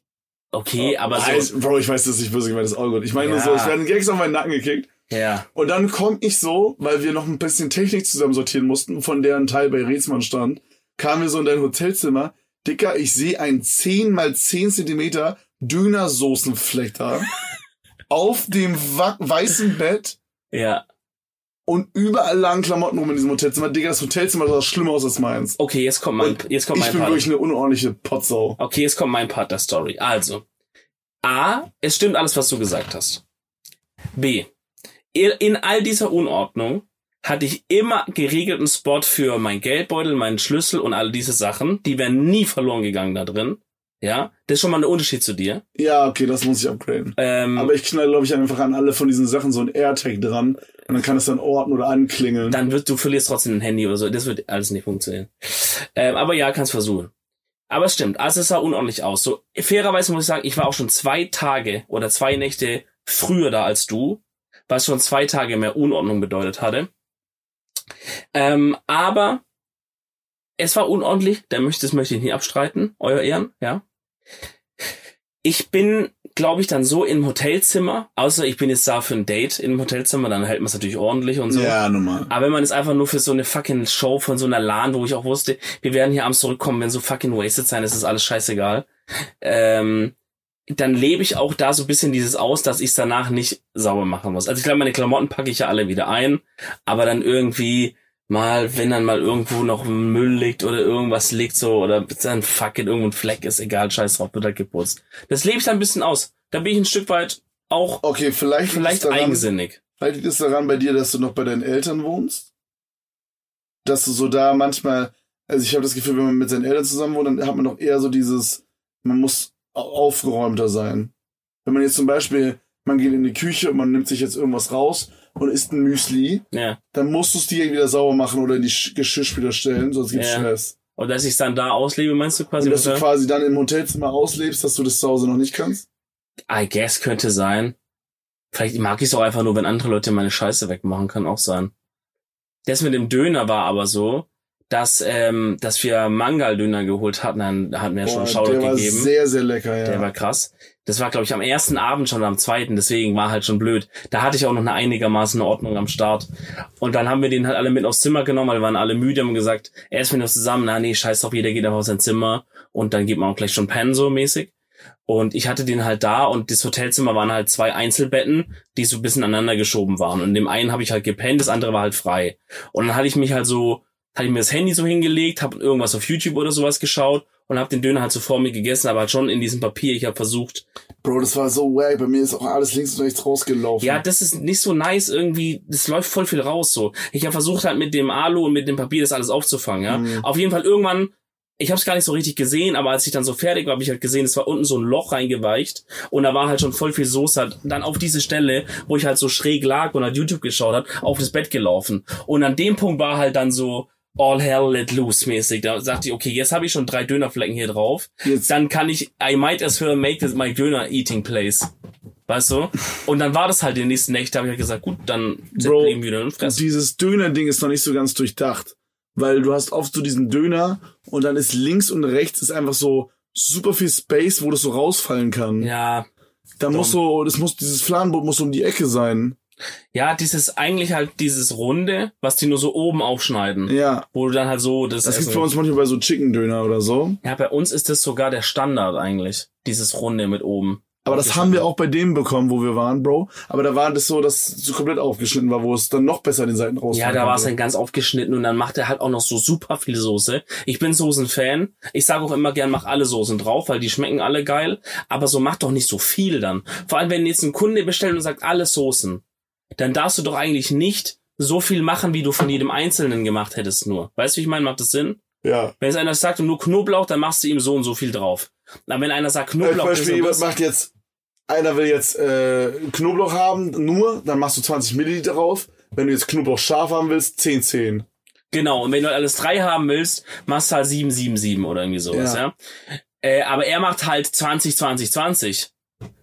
okay, aber so, Weiß- Bro, ich weiß, das ist nicht böse gemeint, das ist auch gut. Ich meine nur Ja. so, es werden Gags auf meinen Nacken gekickt. ja, Und dann komm ich so, weil wir noch ein bisschen Technik zusammen sortieren mussten, von der ein Teil bei Rätsmann stand, kamen wir so in dein Hotelzimmer. Dicker, ich sehe einen 10 mal 10 Zentimeter da. *laughs* auf dem weißen Bett ja. und überall lagen Klamotten rum in diesem Hotelzimmer. Digga, das Hotelzimmer sah schlimmer aus als meins. Okay, jetzt kommt mein, Und jetzt kommt Ich mein bin Part. wirklich eine unordentliche Potsau. Okay, jetzt kommt mein Part der Story. Also, A, es stimmt alles, was du gesagt hast. B, in all dieser Unordnung hatte ich immer geregelten Spot für mein Geldbeutel, meinen Schlüssel und all diese Sachen. Die wären nie verloren gegangen da drin. Ja, das ist schon mal ein Unterschied zu dir. Ja, okay, das muss ich upgraden. Ähm, Aber ich knall, glaube ich, einfach an alle von diesen Sachen so ein AirTag dran und dann kann es dann orten oder anklingeln. dann wird du verlierst trotzdem ein Handy oder so. Das wird alles nicht funktionieren. Ähm, aber ja, kannst versuchen. Aber es stimmt, also es sah unordentlich aus. So fairerweise muss ich sagen, ich war auch schon zwei Tage oder zwei Nächte früher da als du, was schon zwei Tage mehr Unordnung bedeutet hatte. Ähm, aber es war unordentlich, da möchte, das möchte ich nicht abstreiten, euer Ehren, ja. Ich bin, glaube ich, dann so im Hotelzimmer, außer ich bin jetzt da für ein Date im Hotelzimmer, dann hält man es natürlich ordentlich und so. Ja, normal. Aber wenn man es einfach nur für so eine fucking Show von so einer LAN, wo ich auch wusste, wir werden hier abends zurückkommen, wenn so fucking wasted sein, ist das alles scheißegal. Ähm, dann lebe ich auch da so ein bisschen dieses aus, dass ich es danach nicht sauber machen muss. Also ich glaube, meine Klamotten packe ich ja alle wieder ein, aber dann irgendwie mal, wenn dann mal irgendwo noch Müll liegt oder irgendwas liegt so oder dann fuck it, irgendwo ein Fleck ist, egal, scheiß drauf, wird halt geputzt. Das lebe ich dann ein bisschen aus. Da bin ich ein Stück weit auch Okay, vielleicht, vielleicht daran, eigensinnig. vielleicht liegt es daran bei dir, dass du noch bei deinen Eltern wohnst. Dass du so da manchmal, also ich habe das Gefühl, wenn man mit seinen Eltern zusammen wohnt, dann hat man doch eher so dieses, man muss au- aufgeräumter sein. Wenn man jetzt zum Beispiel, man geht in die Küche und man nimmt sich jetzt irgendwas raus und isst ein Müsli, Ja. dann musst du es direkt wieder sauber machen oder in die Sch- Geschirrspüler stellen, sonst gibt's Ja. Stress. Und dass ich dann da auslebe, meinst du quasi? Und dass du quasi dann im Hotelzimmer auslebst, dass du das zu Hause noch nicht kannst? I guess könnte sein. Vielleicht mag ich es auch einfach nur, wenn andere Leute meine Scheiße wegmachen, kann auch sein. Das mit dem Döner war aber so, dass, ähm, dass wir Mangal-Döner geholt hatten, dann hatten wir ja schon Boah, Shoutout der war gegeben. sehr, sehr lecker, ja. Der war krass. Das war, glaube ich, am ersten Abend schon am zweiten, deswegen war halt schon blöd. Da hatte ich auch noch eine einigermaßen Ordnung am Start. Und dann haben wir den halt alle mit aufs Zimmer genommen, weil wir waren alle müde und gesagt, erst wenn wir zusammen, na nee, scheiß drauf, jeder geht einfach auf sein Zimmer und dann geht man auch gleich schon pennen so mäßig. Und ich hatte den halt da und das Hotelzimmer waren halt zwei Einzelbetten, die so ein bisschen aneinander geschoben waren. Und in dem einen habe ich halt gepennt, das andere war halt frei. Und dann hatte ich mich halt so, hatte ich mir das Handy so hingelegt, habe irgendwas auf YouTube oder sowas geschaut und habe den Döner halt so vor mir gegessen, aber halt schon in diesem Papier. Ich habe versucht, Bro, das war so wack. Bei mir ist auch alles links und rechts rausgelaufen. ja, das ist nicht so nice irgendwie, das läuft voll viel raus so. Ich habe versucht halt mit dem Alu und mit dem Papier das alles aufzufangen, ja. Mhm. Auf jeden Fall irgendwann, ich habe es gar nicht so richtig gesehen, aber als ich dann so fertig war, habe ich halt gesehen, es war unten so ein Loch reingeweicht und da war halt schon voll viel Soße halt dann auf diese Stelle, wo ich halt so schräg lag und halt YouTube geschaut hat, auf das Bett gelaufen. Und an dem Punkt war halt dann so all hell let loose mäßig. Da sagte ich, okay, jetzt habe ich schon drei Dönerflecken hier drauf. Jetzt, Dann kann ich, I might as well make this my Döner eating place. Weißt du? Und dann war das halt die nächsten Nächte, habe ich halt gesagt, gut, dann Bro, wir wieder und fressen. dieses Döner-Ding ist noch nicht so ganz durchdacht. Weil du hast oft so diesen Döner und dann ist links und rechts ist einfach so super viel Space, wo das so rausfallen kann. Ja, da muss so, das muss, dieses Fladenbrot muss um die Ecke sein. Ja, dieses eigentlich halt dieses Runde, was die nur so oben aufschneiden, Ja. wo du dann halt so das. Das Essen- gibt's bei uns manchmal bei so Chicken-Döner oder so. ja, bei uns ist das sogar der Standard eigentlich, dieses Runde mit oben. Aber das haben wir auch bei dem bekommen, wo wir waren, Bro. Aber da war das so, dass es so komplett aufgeschnitten war, wo es dann noch besser den Seiten raus Ja, da war es dann ganz aufgeschnitten und dann macht er halt auch noch so super viel Soße. Ich bin Soßen-Fan. Ich sage auch immer gern, mach alle Soßen drauf, weil die schmecken alle geil. Aber so mach doch nicht so viel dann. Vor allem, wenn jetzt ein Kunde bestellt und sagt, alle Soßen, dann darfst du doch eigentlich nicht so viel machen, wie du von jedem Einzelnen gemacht hättest nur. Weißt du, wie ich meine? Macht das Sinn? Ja. Wenn jetzt einer sagt, nur Knoblauch, dann machst du ihm so und so viel drauf. Aber wenn einer sagt, Zum Knoblauch ist Beispiel, und jemand macht jetzt, einer will jetzt äh, Knoblauch haben, nur, dann machst du 20 Milliliter drauf. Wenn du jetzt Knoblauch scharf haben willst, 10, 10. Genau, und wenn du alles drei haben willst, machst du halt 777 oder irgendwie sowas, ja. Ja. Äh, aber er macht halt 20, 20, 20.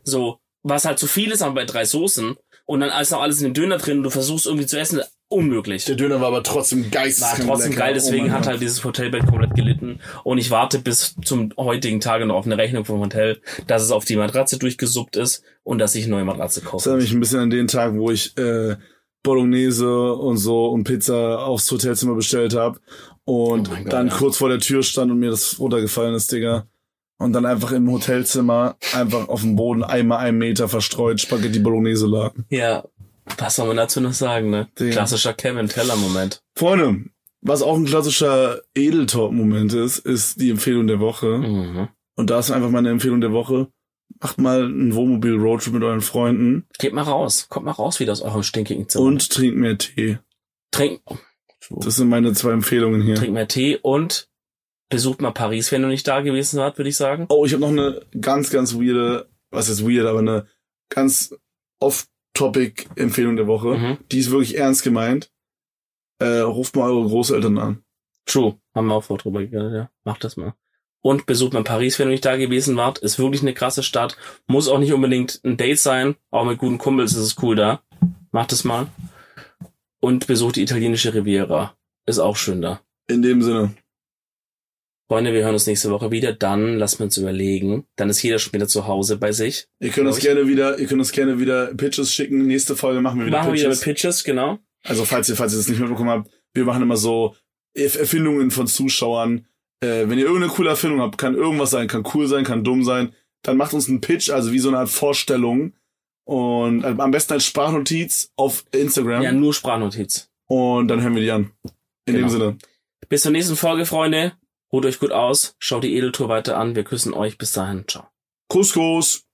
So, was halt zu viel ist, aber bei drei Soßen. Und dann ist noch alles in den Döner drin und du versuchst irgendwie zu essen, unmöglich. Der Döner war aber trotzdem War geisteskrank trotzdem lecker. geil, deswegen oh hat halt dieses Hotelbett komplett gelitten. Und ich warte bis zum heutigen Tage noch auf eine Rechnung vom Hotel, dass es auf die Matratze durchgesuppt ist und dass ich eine neue Matratze Das kaufe. erinnert mich ein bisschen an den Tag, wo ich äh, Bolognese und so und Pizza aufs Hotelzimmer bestellt habe und Oh Gott, dann ja. kurz vor der Tür stand und mir das runtergefallen ist, Digga. Und dann einfach im Hotelzimmer einfach auf dem Boden einmal einen Meter verstreut Spaghetti Bolognese lag. Ja, was soll man dazu noch sagen, ne? Digga. Klassischer Kevin Teller-Moment. Freunde, was auch ein klassischer Edeltalk-Moment ist, ist die Empfehlung der Woche. Mhm. Und da ist einfach meine Empfehlung der Woche. Macht mal einen Wohnmobil-Roadtrip mit euren Freunden Geht mal raus. Kommt mal raus wieder aus eurem stinkigen Zimmer. und trinkt mehr Tee. trinkt, Das sind meine zwei Empfehlungen hier. trinkt mehr Tee und besucht mal Paris, wenn du nicht da gewesen warst, würde ich sagen. Oh, ich habe noch eine ganz, ganz weirde, was ist weird, aber eine ganz off-topic-Empfehlung der Woche. Mhm. Die ist wirklich ernst gemeint. Äh, ruft mal eure Großeltern an. True. Haben wir auch vor drüber geredet, ja. Mach das mal. Und besucht mal Paris, wenn du nicht da gewesen wart. Ist wirklich eine krasse Stadt. Muss auch nicht unbedingt ein Date sein. Auch mit guten Kumpels ist es cool da. Macht es mal. Und besucht die italienische Riviera. Ist auch schön da. In dem Sinne. Freunde, wir hören uns nächste Woche wieder. Dann lassen wir uns überlegen. Dann ist jeder schon wieder zu Hause bei sich. Ihr könnt uns gerne wieder, ihr könnt uns gerne wieder Pitches schicken. Nächste Folge machen wir wieder Machen wir wieder Pitches. Pitches, genau. Also falls ihr, falls ihr das nicht mitbekommen habt, wir machen immer so Erf- Erfindungen von Zuschauern. Äh, wenn ihr irgendeine coole Erfindung habt, kann irgendwas sein, kann cool sein, kann dumm sein, dann macht uns einen Pitch, also wie so eine Art Vorstellung. Und äh, am besten als Sprachnotiz auf Instagram. Ja, nur Sprachnotiz. Und dann hören wir die an. In Genau. dem Sinne. Bis zur nächsten Folge, Freunde. Ruht euch gut aus. Schaut die Edeltour weiter an. Wir küssen euch. Bis dahin. Ciao. Kuss.